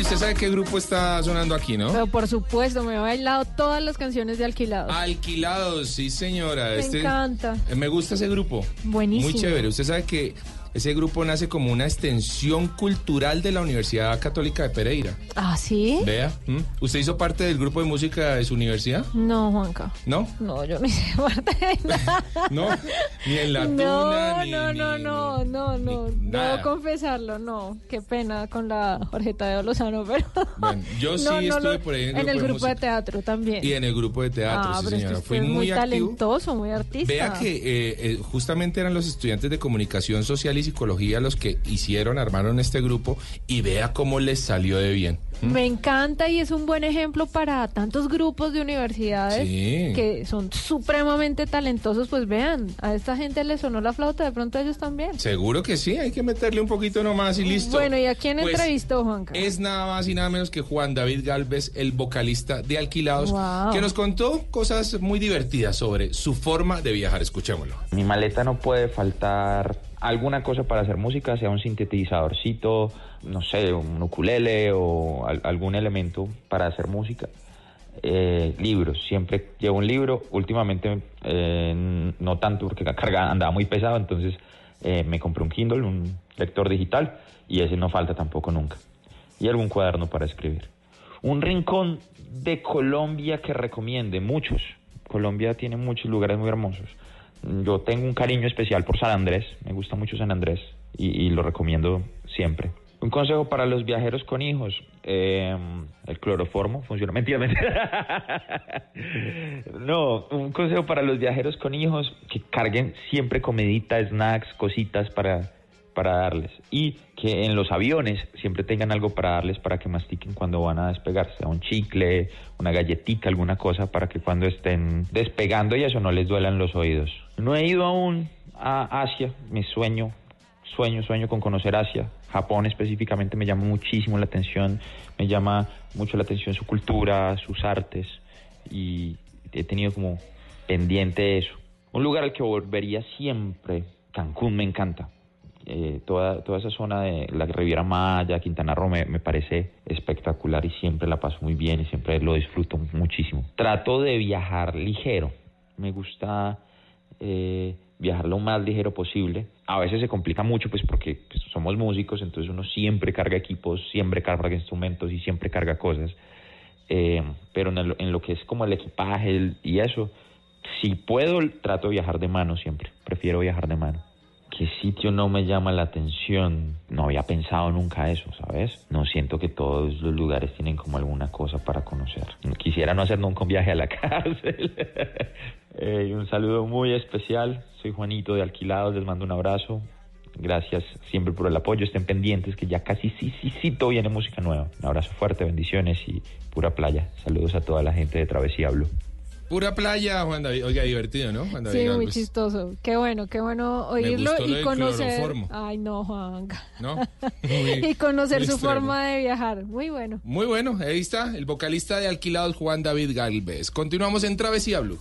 Mari, usted sabe qué grupo está sonando aquí, ¿no? Pero por supuesto, me he bailado todas las canciones de Alquilados. Alquilados, sí señora. Me encanta. eh, Me gusta ese grupo. Buenísimo. Muy chévere. Usted sabe que ese grupo nace como una extensión cultural de la Universidad Católica de Pereira. ¿Ah, sí? Vea, ¿m? ¿usted hizo parte del grupo de música de su universidad? No, Juanca. ¿No? No, yo no hice parte de nada. No, ni en la no, tuna, ni, no, no, ni- no, no, no, nada. Debo confesarlo, no. Qué pena con la Jorgeta de Lozano, pero. Bueno, yo sí No, no, estuve no, por ahí en el en grupo, el de grupo de música. teatro también. Y en el grupo de teatro, ah, sí pero es que señora. Fui muy, talentoso, muy artista. Vea que eh, eh, justamente eran los estudiantes de comunicación social y psicología los que hicieron, armaron este grupo y vea cómo les salió de bien. Me encanta y es un buen ejemplo para tantos grupos de universidades Sí. que son supremamente talentosos. Pues vean, a esta gente le sonó la flauta, de pronto a ellos también. Seguro que sí, hay que meterle un poquito nomás y listo. Bueno, ¿y a quién Pues, entrevistó, Juanca? Es nada más y nada menos que Juan David Galvez, el vocalista de Alquilados, Wow. que nos contó cosas muy divertidas sobre su forma de viajar. Escuchémoslo. Mi maleta no puede faltar alguna cosa para hacer música, sea un sintetizadorcito, no sé, un ukulele o al- algún elemento para hacer música. Eh, libros, siempre llevo un libro. Últimamente eh, no tanto porque la carga andaba muy pesado, entonces eh, me compré un Kindle, un lector digital, y ese no falta tampoco nunca. Y algún cuaderno para escribir. Un rincón de Colombia que recomiende, muchos. Colombia tiene muchos lugares muy hermosos. Yo tengo un cariño especial por San Andrés, me gusta mucho San Andrés y, y lo recomiendo siempre. Un consejo para los viajeros con hijos, eh, el cloroformo funciona. Mentira, mentira. No, un consejo para los viajeros con hijos, que carguen siempre comidita, snacks, cositas para, para darles. Y que en los aviones siempre tengan algo para darles para que mastiquen cuando van a despegar, sea un chicle, una galletita, alguna cosa, para que cuando estén despegando y eso no les duelan los oídos. No he ido aún a Asia, mi sueño, sueño, sueño con conocer Asia. Japón específicamente me llama muchísimo la atención, me llama mucho la atención su cultura, sus artes y he tenido como pendiente eso. Un lugar al que volvería siempre, Cancún me encanta. Eh, toda, toda esa zona de la Riviera Maya, Quintana Roo me, me parece espectacular y siempre la paso muy bien y siempre lo disfruto muchísimo. Trato de viajar ligero, me gusta eh, viajar lo más ligero posible. A veces se complica mucho pues porque pues, somos músicos, entonces uno siempre carga equipos, siempre carga instrumentos y siempre carga cosas. Eh, pero en, lo- en lo que es como el equipaje y eso, si puedo, trato de viajar de mano siempre. Prefiero viajar de mano. ¿Qué sitio no me llama la atención? No había pensado nunca eso, ¿sabes? No siento que todos los lugares tienen como alguna cosa para conocer. Quisiera no hacer nunca un viaje a la cárcel. Eh, un saludo muy especial. Soy Juanito de Alquilados, les mando un abrazo. Gracias siempre por el apoyo. Estén pendientes que ya casi sí, sí, sí, todo viene música nueva. Un abrazo fuerte, bendiciones y pura playa. Saludos a toda la gente de Travesía Blue. Pura playa, Juan David. Oiga, divertido, ¿no? Juan David Sí, muy chistoso. Qué bueno, qué bueno oírlo lo y conocer. cloroformo. Ay, no, Juan. ¿No? Muy- y conocer su extremo. forma de viajar. Muy bueno. Muy bueno, ahí está, el vocalista de Alquilados, Juan David Galvez. Continuamos en Travesía Blue.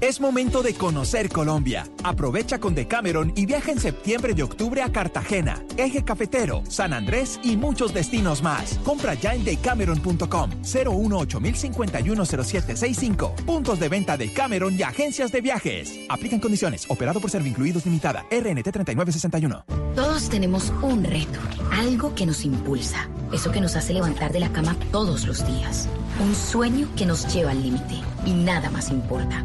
Es momento de conocer Colombia. Aprovecha con Decameron y viaja en septiembre y octubre a Cartagena, Eje Cafetero, San Andrés y muchos destinos más. Compra ya en decameron.com 018 0765 Puntos de venta de Cameron y agencias de viajes. Aplican condiciones. Operado por Servincluidos Limitada. RNT 3961. Todos tenemos un reto, algo que nos impulsa, eso que nos hace levantar de la cama todos los días, un sueño que nos lleva al límite y nada más importa.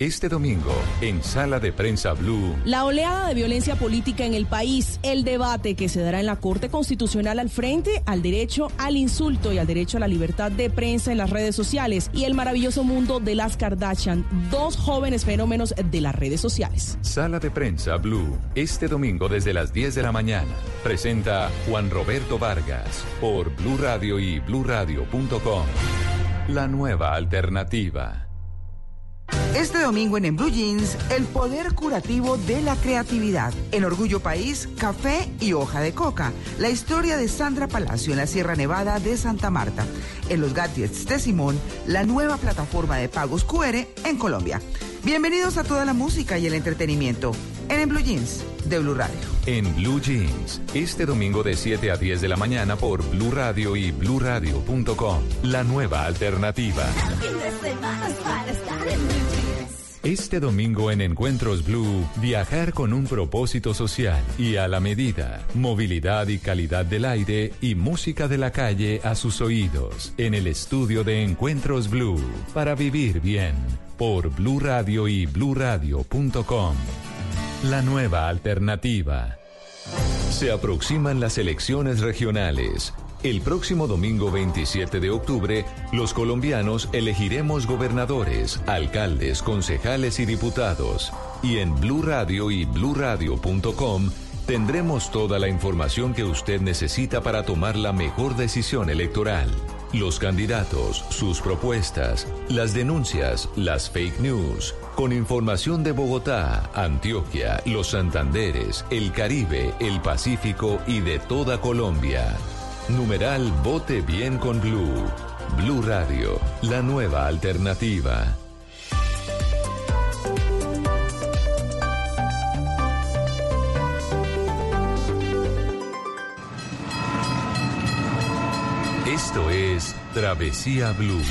Este domingo, en Sala de Prensa Blue, La oleada de violencia política en el país, el debate que se dará en la Corte Constitucional al frente al derecho al insulto y al derecho a la libertad de prensa en las redes sociales y el maravilloso mundo de las Kardashian, dos jóvenes fenómenos de las redes sociales. Sala de Prensa Blue, este domingo desde las 10 de la mañana. Presenta Juan Roberto Vargas por Blue Radio y bluradio.com. La nueva alternativa. Este domingo en, En Blue Jeans, el poder curativo de la creatividad. En Orgullo País, café y hoja de coca. La historia de Sandra Palacio en la Sierra Nevada de Santa Marta. En los gadgets de Simón, la nueva plataforma de pagos QR en Colombia. Bienvenidos a toda la música y el entretenimiento en En Blue Jeans de Blue Radio. En Blue Jeans, este domingo de 7 a 10 de la mañana por Blue Radio y bluradio.com. La nueva alternativa. Este domingo en Encuentros Blue, viajar con un propósito social y a la medida, movilidad y calidad del aire y música de la calle a sus oídos, en el estudio de Encuentros Blue, para vivir bien, por Blue Radio y bluradio.com. La nueva alternativa. Se aproximan las elecciones regionales. El próximo domingo 27 de octubre, los colombianos elegiremos gobernadores, alcaldes, concejales y diputados. Y en Blue Radio y bluradio.com tendremos toda la información que usted necesita para tomar la mejor decisión electoral. Los candidatos, sus propuestas, las denuncias, las fake news, con información de Bogotá, Antioquia, los Santanderes, el Caribe, el Pacífico y de toda Colombia. Numeral Vote Bien con Blue. Blue Radio, la nueva alternativa. Esto es Travesía Blue.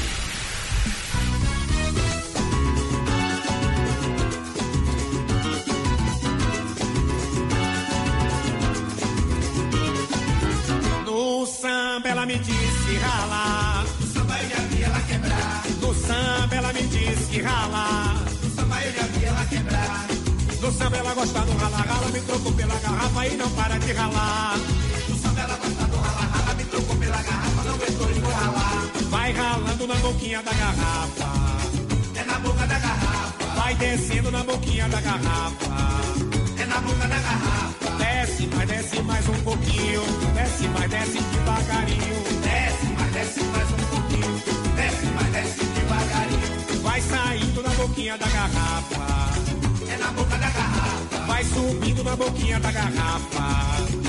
No samba ela me disse rala. No samba eu já vi ela quebrar. No samba ela me disse que rala. No samba eu já vi ela quebrar. No samba ela gosta do rala rala, me trocou pela garrafa e não para de ralar. No samba ela gosta do rala rala, me trocou pela garrafa, foi ralar. Vai ralando na boquinha da garrafa. É na boca da garrafa. Vai descendo na boquinha da garrafa. É na boca da garrafa. Desce, mas desce mais um pouquinho. Desce, mas desce devagarinho. Desce, mas desce mais um pouquinho. Desce, mas desce devagarinho. Vai saindo na boquinha da garrafa. É na boca da garrafa. Vai subindo na boquinha da garrafa.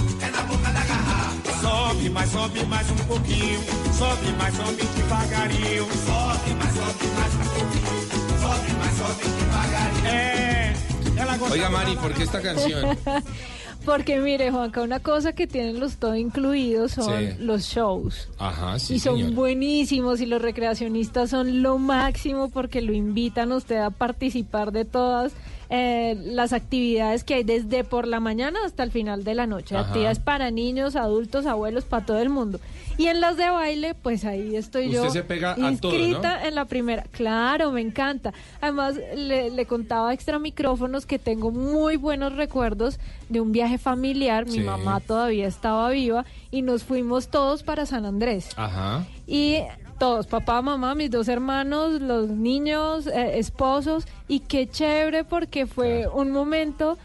Sobe, mas sobe mais um pouquinho. Sobe, mas sobe devagarinho. Sobe, mas sobe mais um pouquinho. Sobe, mas sobe devagarinho. É, ela gosta Oiga, Mari, ¿por qué esta canción? Porque mire, Juanca, una cosa que tienen los todo incluidos son Sí. los shows. Ajá, sí, y son buenísimos y los recreacionistas son lo máximo porque lo invitan a usted a participar de todas eh, las actividades que hay desde por la mañana hasta el final de la noche. Ajá. Actividades para niños, adultos, abuelos, para todo el mundo. Y en las de baile, pues ahí estoy yo. Usted se pega a todo, ¿no? inscrita en la primera. Claro, me encanta. Además, le, le contaba extra micrófonos que tengo muy buenos recuerdos de un viaje familiar. Mi Sí. mamá todavía estaba viva y nos fuimos todos para San Andrés. Ajá. Y todos, papá, mamá, mis dos hermanos, los niños, eh, esposos, y qué chévere porque fue un momento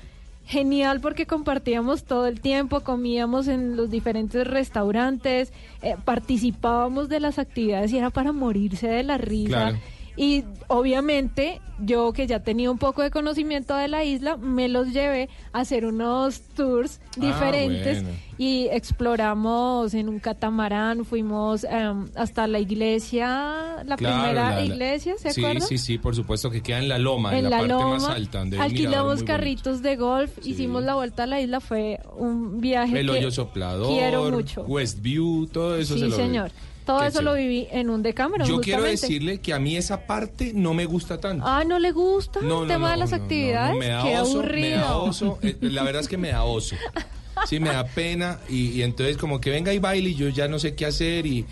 genial porque compartíamos todo el tiempo, comíamos en los diferentes restaurantes, eh, participábamos de las actividades y era para morirse de la risa. Y obviamente yo que ya tenía un poco de conocimiento de la isla, me los llevé a hacer unos tours Ah, diferentes bueno. y exploramos en un catamarán, fuimos em, hasta la iglesia, la Claro, primera la- iglesia, ¿se sí, acuerda? Sí, sí, por supuesto que queda en la loma, en, en la, parte loma, más alta. donde alquilamos carritos de golf, hicimos la vuelta a la isla, fue un viaje El que hoyo soplador, quiero mucho. Westview, todo eso se sí, lo vi. Todo Qué eso lo viví en un Decameron, Yo quiero decirle que a mí esa parte no me gusta tanto. Ah, ¿no le gusta No, el no, tema no, de las actividades? me da Qué oso, aburrido. me da oso. Eh, la verdad es que me da oso. Sí, me da pena y, y entonces como que venga y baile y yo ya no sé qué hacer y...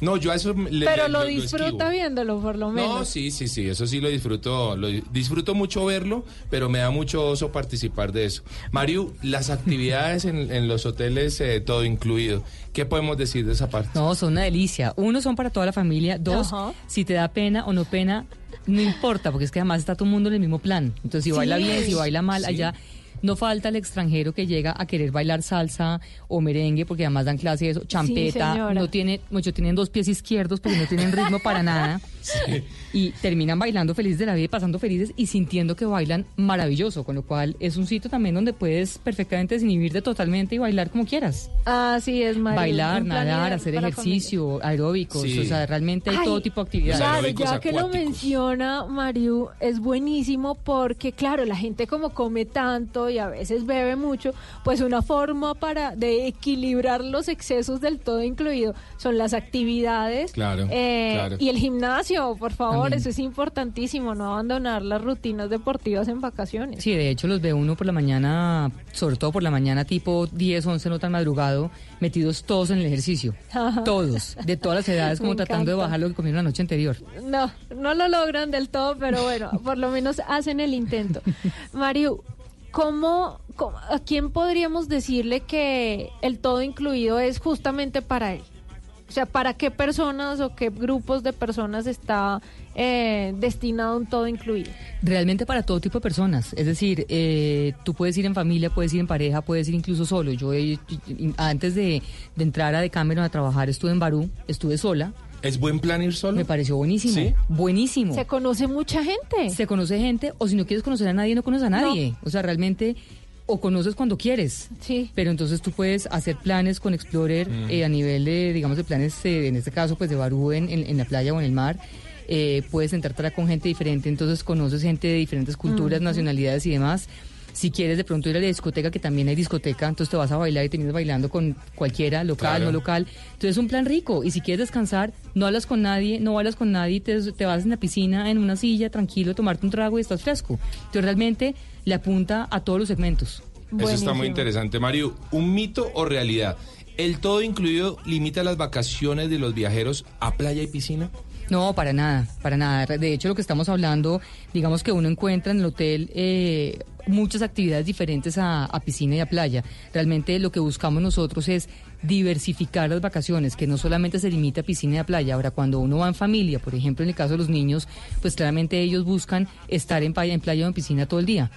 No, yo a eso le- Pero le- lo disfruta viéndolo, por lo menos. No, sí, sí, sí, eso sí lo disfruto, lo di- disfruto mucho verlo, pero me da mucho oso participar de eso. Mario, las actividades en, en los hoteles, eh, todo incluido, ¿qué podemos decir de esa parte? No, son una delicia. Uno, son para toda la familia. Dos, Ajá. si te da pena o no pena, no importa, porque es que además está todo el mundo en el mismo plan. Entonces, si Sí. baila bien, si baila mal, Sí. allá no falta el extranjero que llega a querer bailar salsa o merengue, porque además dan clase de eso, champeta, no tiene, muchos tienen dos pies izquierdos, porque no tienen ritmo para nada. Y terminan bailando felices de la vida y pasando felices y sintiendo que bailan maravilloso, con lo cual es un sitio también donde puedes perfectamente desinhibirte totalmente y bailar como quieras. Así es, María. Bailar, nadar, hacer ejercicio, aeróbicos, Sí. o sea, realmente hay Ay, todo tipo de actividades. Claro, ya que lo menciona Mariu, es buenísimo porque, claro, la gente como come tanto y a veces bebe mucho, pues una forma para de equilibrar los excesos del todo incluido son las actividades Claro, eh, claro. y el gimnasio, por favor, También. eso es importantísimo, no abandonar las rutinas deportivas en vacaciones. Sí, de hecho los ve uno por la mañana, sobre todo por la mañana tipo 10, 11, no tan madrugado, metidos todos en el ejercicio. Ajá. Todos, de todas las edades, como tratando de bajar lo que comieron la noche anterior. No, no lo logran del todo, pero bueno, por lo menos hacen el intento. Mariu, ¿cómo, a quién podríamos decirle que el todo incluido es justamente para él? O sea, ¿para qué personas o qué grupos de personas está eh, destinado un todo incluido? Realmente para todo tipo de personas. Es decir, eh, tú puedes ir en familia, puedes ir en pareja, puedes ir incluso solo. Yo he- antes de, de entrar a Decameron a trabajar estuve en Barú, estuve sola. ¿Es buen plan ir solo? Me pareció buenísimo. ¿Sí? Buenísimo. Se conoce mucha gente. Se conoce gente, o si no quieres conocer a nadie, no conoces a nadie. O sea, realmente, o conoces cuando quieres. Sí. Pero entonces tú puedes hacer planes con Explorer Mm. eh, a nivel de, digamos, de planes, eh, en este caso, pues de Barú en, en- en la playa o en el mar. Eh, puedes sentarte con gente diferente, entonces conoces gente de diferentes culturas, nacionalidades y demás. Si quieres de pronto ir a la discoteca, que también hay discoteca, entonces te vas a bailar y terminas bailando con cualquiera, local, Claro. no local. Entonces es un plan rico. Y si quieres descansar, no hablas con nadie, no bailas con nadie, te, te vas en la piscina, en una silla, tranquilo, a tomarte un trago y estás fresco. Entonces realmente le apunta a todos los segmentos. Eso está muy interesante. Mario, ¿un mito o realidad? ¿El todo incluido limita las vacaciones de los viajeros a playa y piscina? No, para nada, para nada. De hecho, lo que estamos hablando, digamos que uno encuentra en el hotel eh, muchas actividades diferentes a, a piscina y a playa. Realmente lo que buscamos nosotros es diversificar las vacaciones, que no solamente se limita a piscina y a playa. Ahora, cuando uno va en familia, por ejemplo, en el caso de los niños, pues claramente ellos buscan estar en playa, en playa o en piscina todo el día.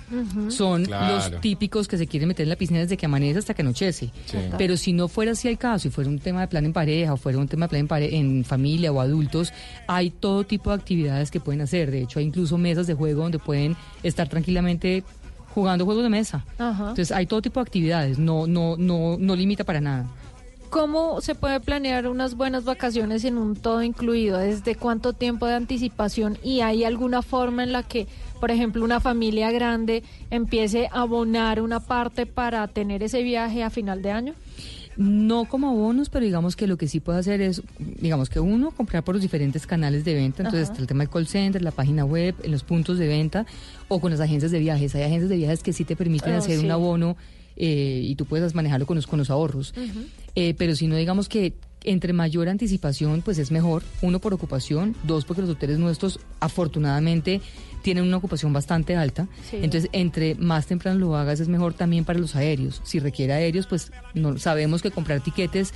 Son Claro. los típicos que se quieren meter en la piscina desde que amanece hasta que anochece. Sí. Pero si no fuera así el caso, si fuera un tema de plan en pareja o fuera un tema de plan en, pare- en familia o adultos, hay todo tipo de actividades que pueden hacer. De hecho, hay incluso mesas de juego donde pueden estar tranquilamente jugando juegos de mesa. Ajá. Entonces hay todo tipo de actividades, no, no, no, no limita para nada. ¿Cómo se puede planear unas buenas vacaciones en un todo incluido? ¿Desde cuánto tiempo de anticipación? ¿Y hay alguna forma en la que, por ejemplo, una familia grande empiece a abonar una parte para tener ese viaje a final de año? No como abonos, pero digamos que lo que sí puede hacer es, digamos que uno, comprar por los diferentes canales de venta. Entonces Ajá. está el tema del call center, la página web, en los puntos de venta o con las agencias de viajes. Hay agencias de viajes que sí te permiten Oh, hacer sí. un abono eh, y tú puedes manejarlo con los, con los ahorros. Eh, pero si no, digamos que entre mayor anticipación, pues es mejor. Uno, por ocupación. Dos, porque los hoteles nuestros, afortunadamente, tienen una ocupación bastante alta. Sí. Entonces, entre más temprano lo hagas, es mejor también para los aéreos. Si requiere aéreos, pues no, sabemos que comprar tiquetes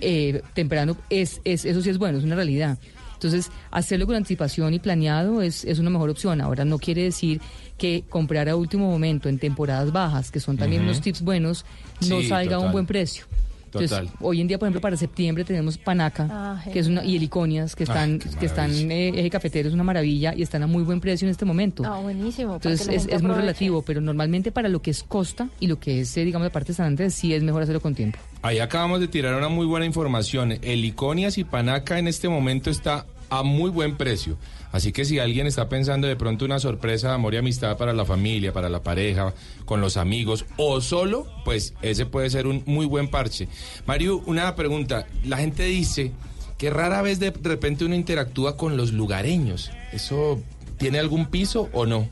eh, temprano, es, es, eso sí es bueno, es una realidad. Entonces, hacerlo con anticipación y planeado es, es una mejor opción. Ahora, no quiere decir que comprar a último momento en temporadas bajas, que son también unos tips buenos, no Sí, salga a un buen precio. Entonces, Total. hoy en día, por ejemplo, para septiembre tenemos Panaca, Ah, que es una, y Heliconias, que están, que están eh, eje cafetero, es una maravilla y están a muy buen precio en este momento. Ah, buenísimo. Entonces es, es muy relativo, pero normalmente para lo que es costa y lo que es, eh, digamos, la parte de San Andrés, sí es mejor hacerlo con tiempo. Ahí acabamos de tirar una muy buena información. El Iconias y Panaca en este momento está a muy buen precio. Así que si alguien está pensando de pronto una sorpresa de amor y amistad para la familia, para la pareja, con los amigos o solo, pues ese puede ser un muy buen parche. Mario, una pregunta. La gente dice que rara vez de repente uno interactúa con los lugareños. ¿Eso tiene algún piso o no?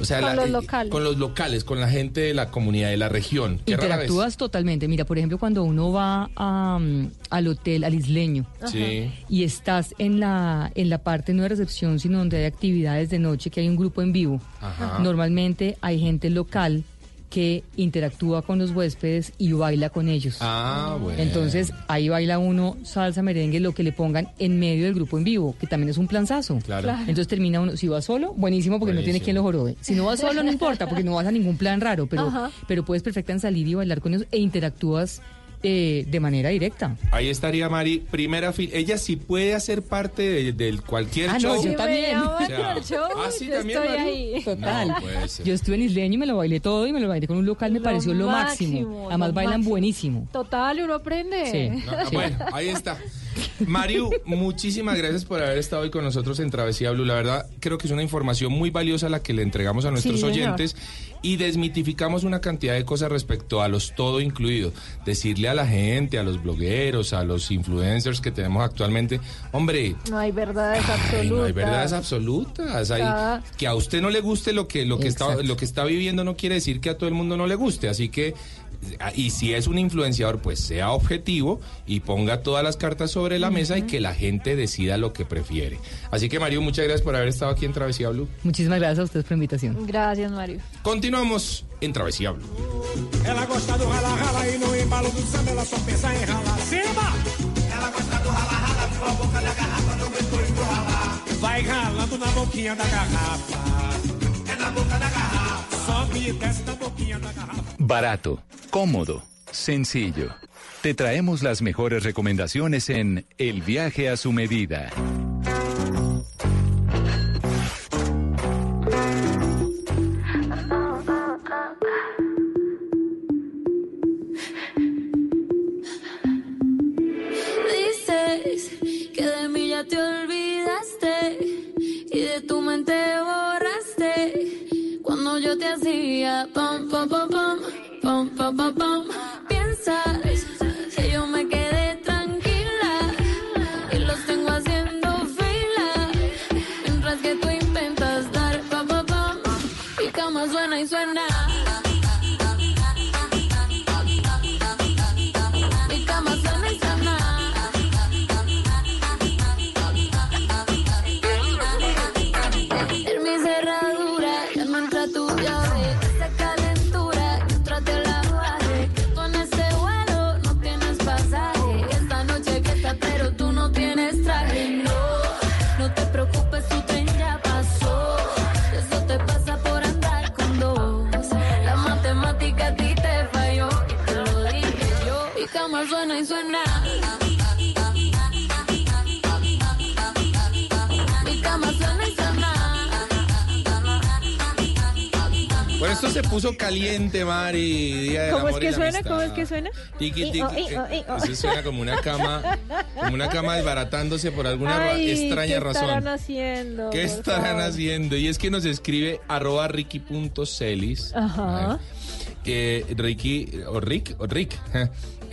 O sea, Con la- los eh, locales. con los locales, con la gente de la comunidad, de la región. ¿Qué rara vez? Interactúas totalmente. Mira, por ejemplo, cuando uno va a, mm, al hotel, al isleño, Sí. y estás en la, en la parte no de recepción, sino donde hay actividades de noche, que hay un grupo en vivo. Ajá. Normalmente hay gente local que interactúa con los huéspedes y baila con ellos. Ah, bueno. Entonces ahí baila uno salsa, merengue, lo que le pongan en medio del grupo en vivo, que también es un planzazo. Claro. Claro. Entonces termina uno, si va solo, buenísimo porque no tiene quien lo jorobe. Si no va solo, no importa, porque no vas a ningún plan raro, pero, Ajá. pero puedes perfectamente salir y bailar con ellos e interactúas eh, de manera directa. Ahí estaría Mari, primera fila. Ella sí puede hacer parte de, del cualquier Ah, no, show. yo Sí, también. O sea, show, ah, sí, yo también, estoy ahí. Total. No. Yo estuve en Isleño y me lo bailé todo y me lo bailé con un local, me Lo pareció lo máximo. máximo, Además lo bailan máximo. buenísimo. Total, uno aprende. Sí. No, bueno, ahí está. Mariu, muchísimas gracias por haber estado hoy con nosotros en Travesía Blue. La verdad, creo que es una información muy valiosa la que le entregamos a nuestros Sí, señor. oyentes y desmitificamos una cantidad de cosas respecto a los todo incluido. Decirle a la gente, a los blogueros, a los influencers que tenemos actualmente, hombre, No hay verdades Ay, absolutas. no hay verdades absolutas. Hay- que a usted no le guste lo que lo que está lo que está viviendo no quiere decir que a todo el mundo no le guste. Así que y si es un influenciador, pues sea objetivo y ponga todas las cartas sobre la mesa y que la gente decida lo que prefiere. Así que Mario, muchas gracias por haber estado aquí en Travesía Blue. Muchísimas gracias a ustedes por la invitación. Gracias, Mario. Continuamos en Travesía Blue. Vai ralando na boquinha da garrafa. Barato, cómodo, sencillo. Te traemos las mejores recomendaciones en El viaje a su medida. alegría. Pom, pom, pom, pom, pom, pom, pom, pom. Piensa. Suena y suena. Mi cama suena y suena. Bueno, esto se puso caliente, Mari. Día del ¿Cómo es que la suena? ¿Cómo es que suena? Tiki, tiki, oh, oh, eh, oh. Eso suena como una cama, como una cama desbaratándose por alguna Ay, extraña ¿qué razón. estarán haciendo? ¿Qué por estarán favor? haciendo? Y es que nos escribe arroba ricky.celis. Ajá. Eh, Ricky, o Rick, o Rick,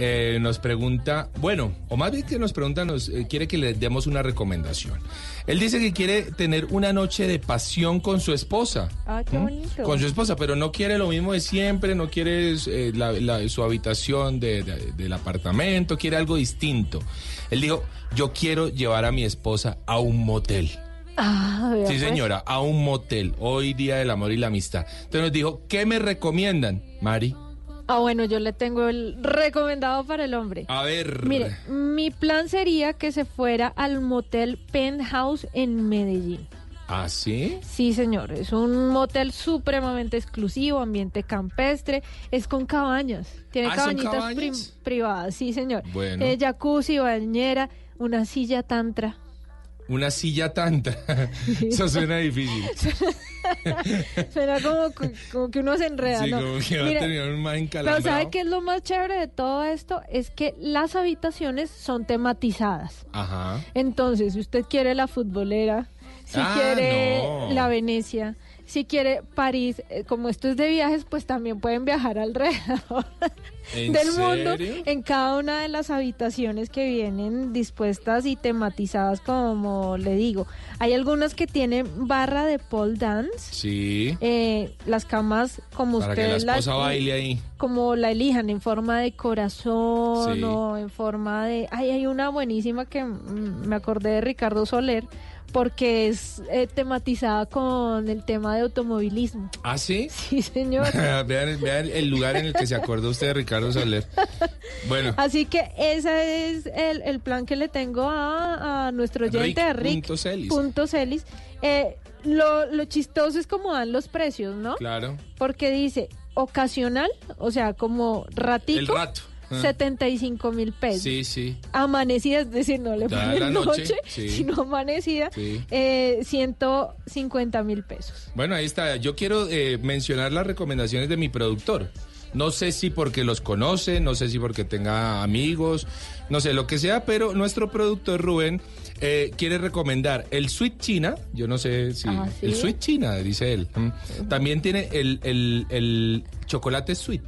eh, nos pregunta, bueno, o más bien que nos pregunta, nos eh, quiere que le demos una recomendación. Él dice que quiere tener una noche de pasión con su esposa. Ah, qué ¿Mm? bonito. Con su esposa, pero no quiere lo mismo de siempre, no quiere eh, la- la- su habitación de- de- del apartamento, quiere algo distinto. Él dijo, yo quiero llevar a mi esposa a un motel. Ah, Sí, pues. señora, a un motel, hoy día del amor y la amistad. Entonces nos dijo, ¿qué me recomiendan, Mari? Ah, bueno, yo le tengo el recomendado para el hombre. A ver. Mire, mi plan sería que se fuera al motel Penthouse en Medellín. ¿Ah, sí? Sí, señor, es un motel supremamente exclusivo, ambiente campestre, es con cabañas, tiene Ah, ¿son cabañitas cabañas? privadas, sí, señor. Bueno. Eh, jacuzzi, bañera, una silla tantra. Una silla tanta. Eso suena difícil. Suena como, que- como que uno se enreda, Sí, ¿no? como que va a terminar un más Pero. ¿sabe qué es lo más chévere de todo esto? Es que las habitaciones son tematizadas. Ajá. Entonces, si usted quiere la futbolera, si Ah, quiere no. la Venecia, si quiere París, eh, como esto es de viajes, pues también pueden viajar alrededor ¿En del mundo en cada una de las habitaciones que vienen dispuestas y tematizadas, como le digo. Hay algunas que tienen barra de pole dance. Sí. eh, las camas como Para que ustedes la esposa las- baile ahí. como la elijan en forma de corazón Sí. o en forma de ay hay una buenísima que me acordé de Ricardo Soler porque es eh, tematizada con el tema de automovilismo ¿Ah, sí? sí señor vean, vean el lugar en el que se acordó usted de Ricardo Soler. Bueno. así que ese es el, el plan que le tengo a, a nuestro oyente a Rick Punto Celis. punto Celis. Eh, lo, lo chistoso es como dan los precios no Claro. porque dice ocasional o sea como ratico El rato. Ah. 75 mil pesos. Sí, sí. Amanecida, es decir, no le ponen noche, noche, sí. sino amanecida, Sí. eh, 150 mil pesos. Bueno, ahí está. Yo quiero eh, mencionar las recomendaciones de mi productor. No sé si porque los conoce, no sé si porque tenga amigos, no sé lo que sea, pero nuestro productor Rubén eh, quiere recomendar el Sweet China. Yo no sé si. Ah, ¿sí? El Sweet China, dice él. Mm. También tiene el, el, el chocolate sweet.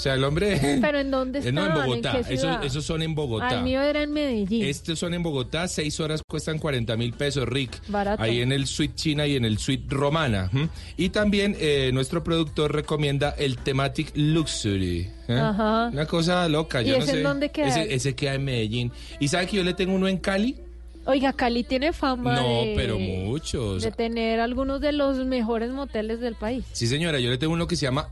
O sea, el hombre. Pero ¿en dónde Eh, No, en? Bogotá. Esos, son en Bogotá. Al mío era en Medellín. Estos son en Bogotá, seis horas cuestan 40 mil pesos, Rick. Barato. Ahí en el Suite China y en el Suite Romana. Y también eh, nuestro productor recomienda el Thematic Luxury. ¿eh? Ajá. Una cosa loca, ¿Y yo no ese en sé. dónde queda? Ese, ese queda en Medellín. ¿Y sabe que yo le tengo uno en Cali? Oiga, Cali tiene fama No, de, pero muchos. de tener algunos de los mejores moteles del país. Sí, señora, yo le tengo uno que se llama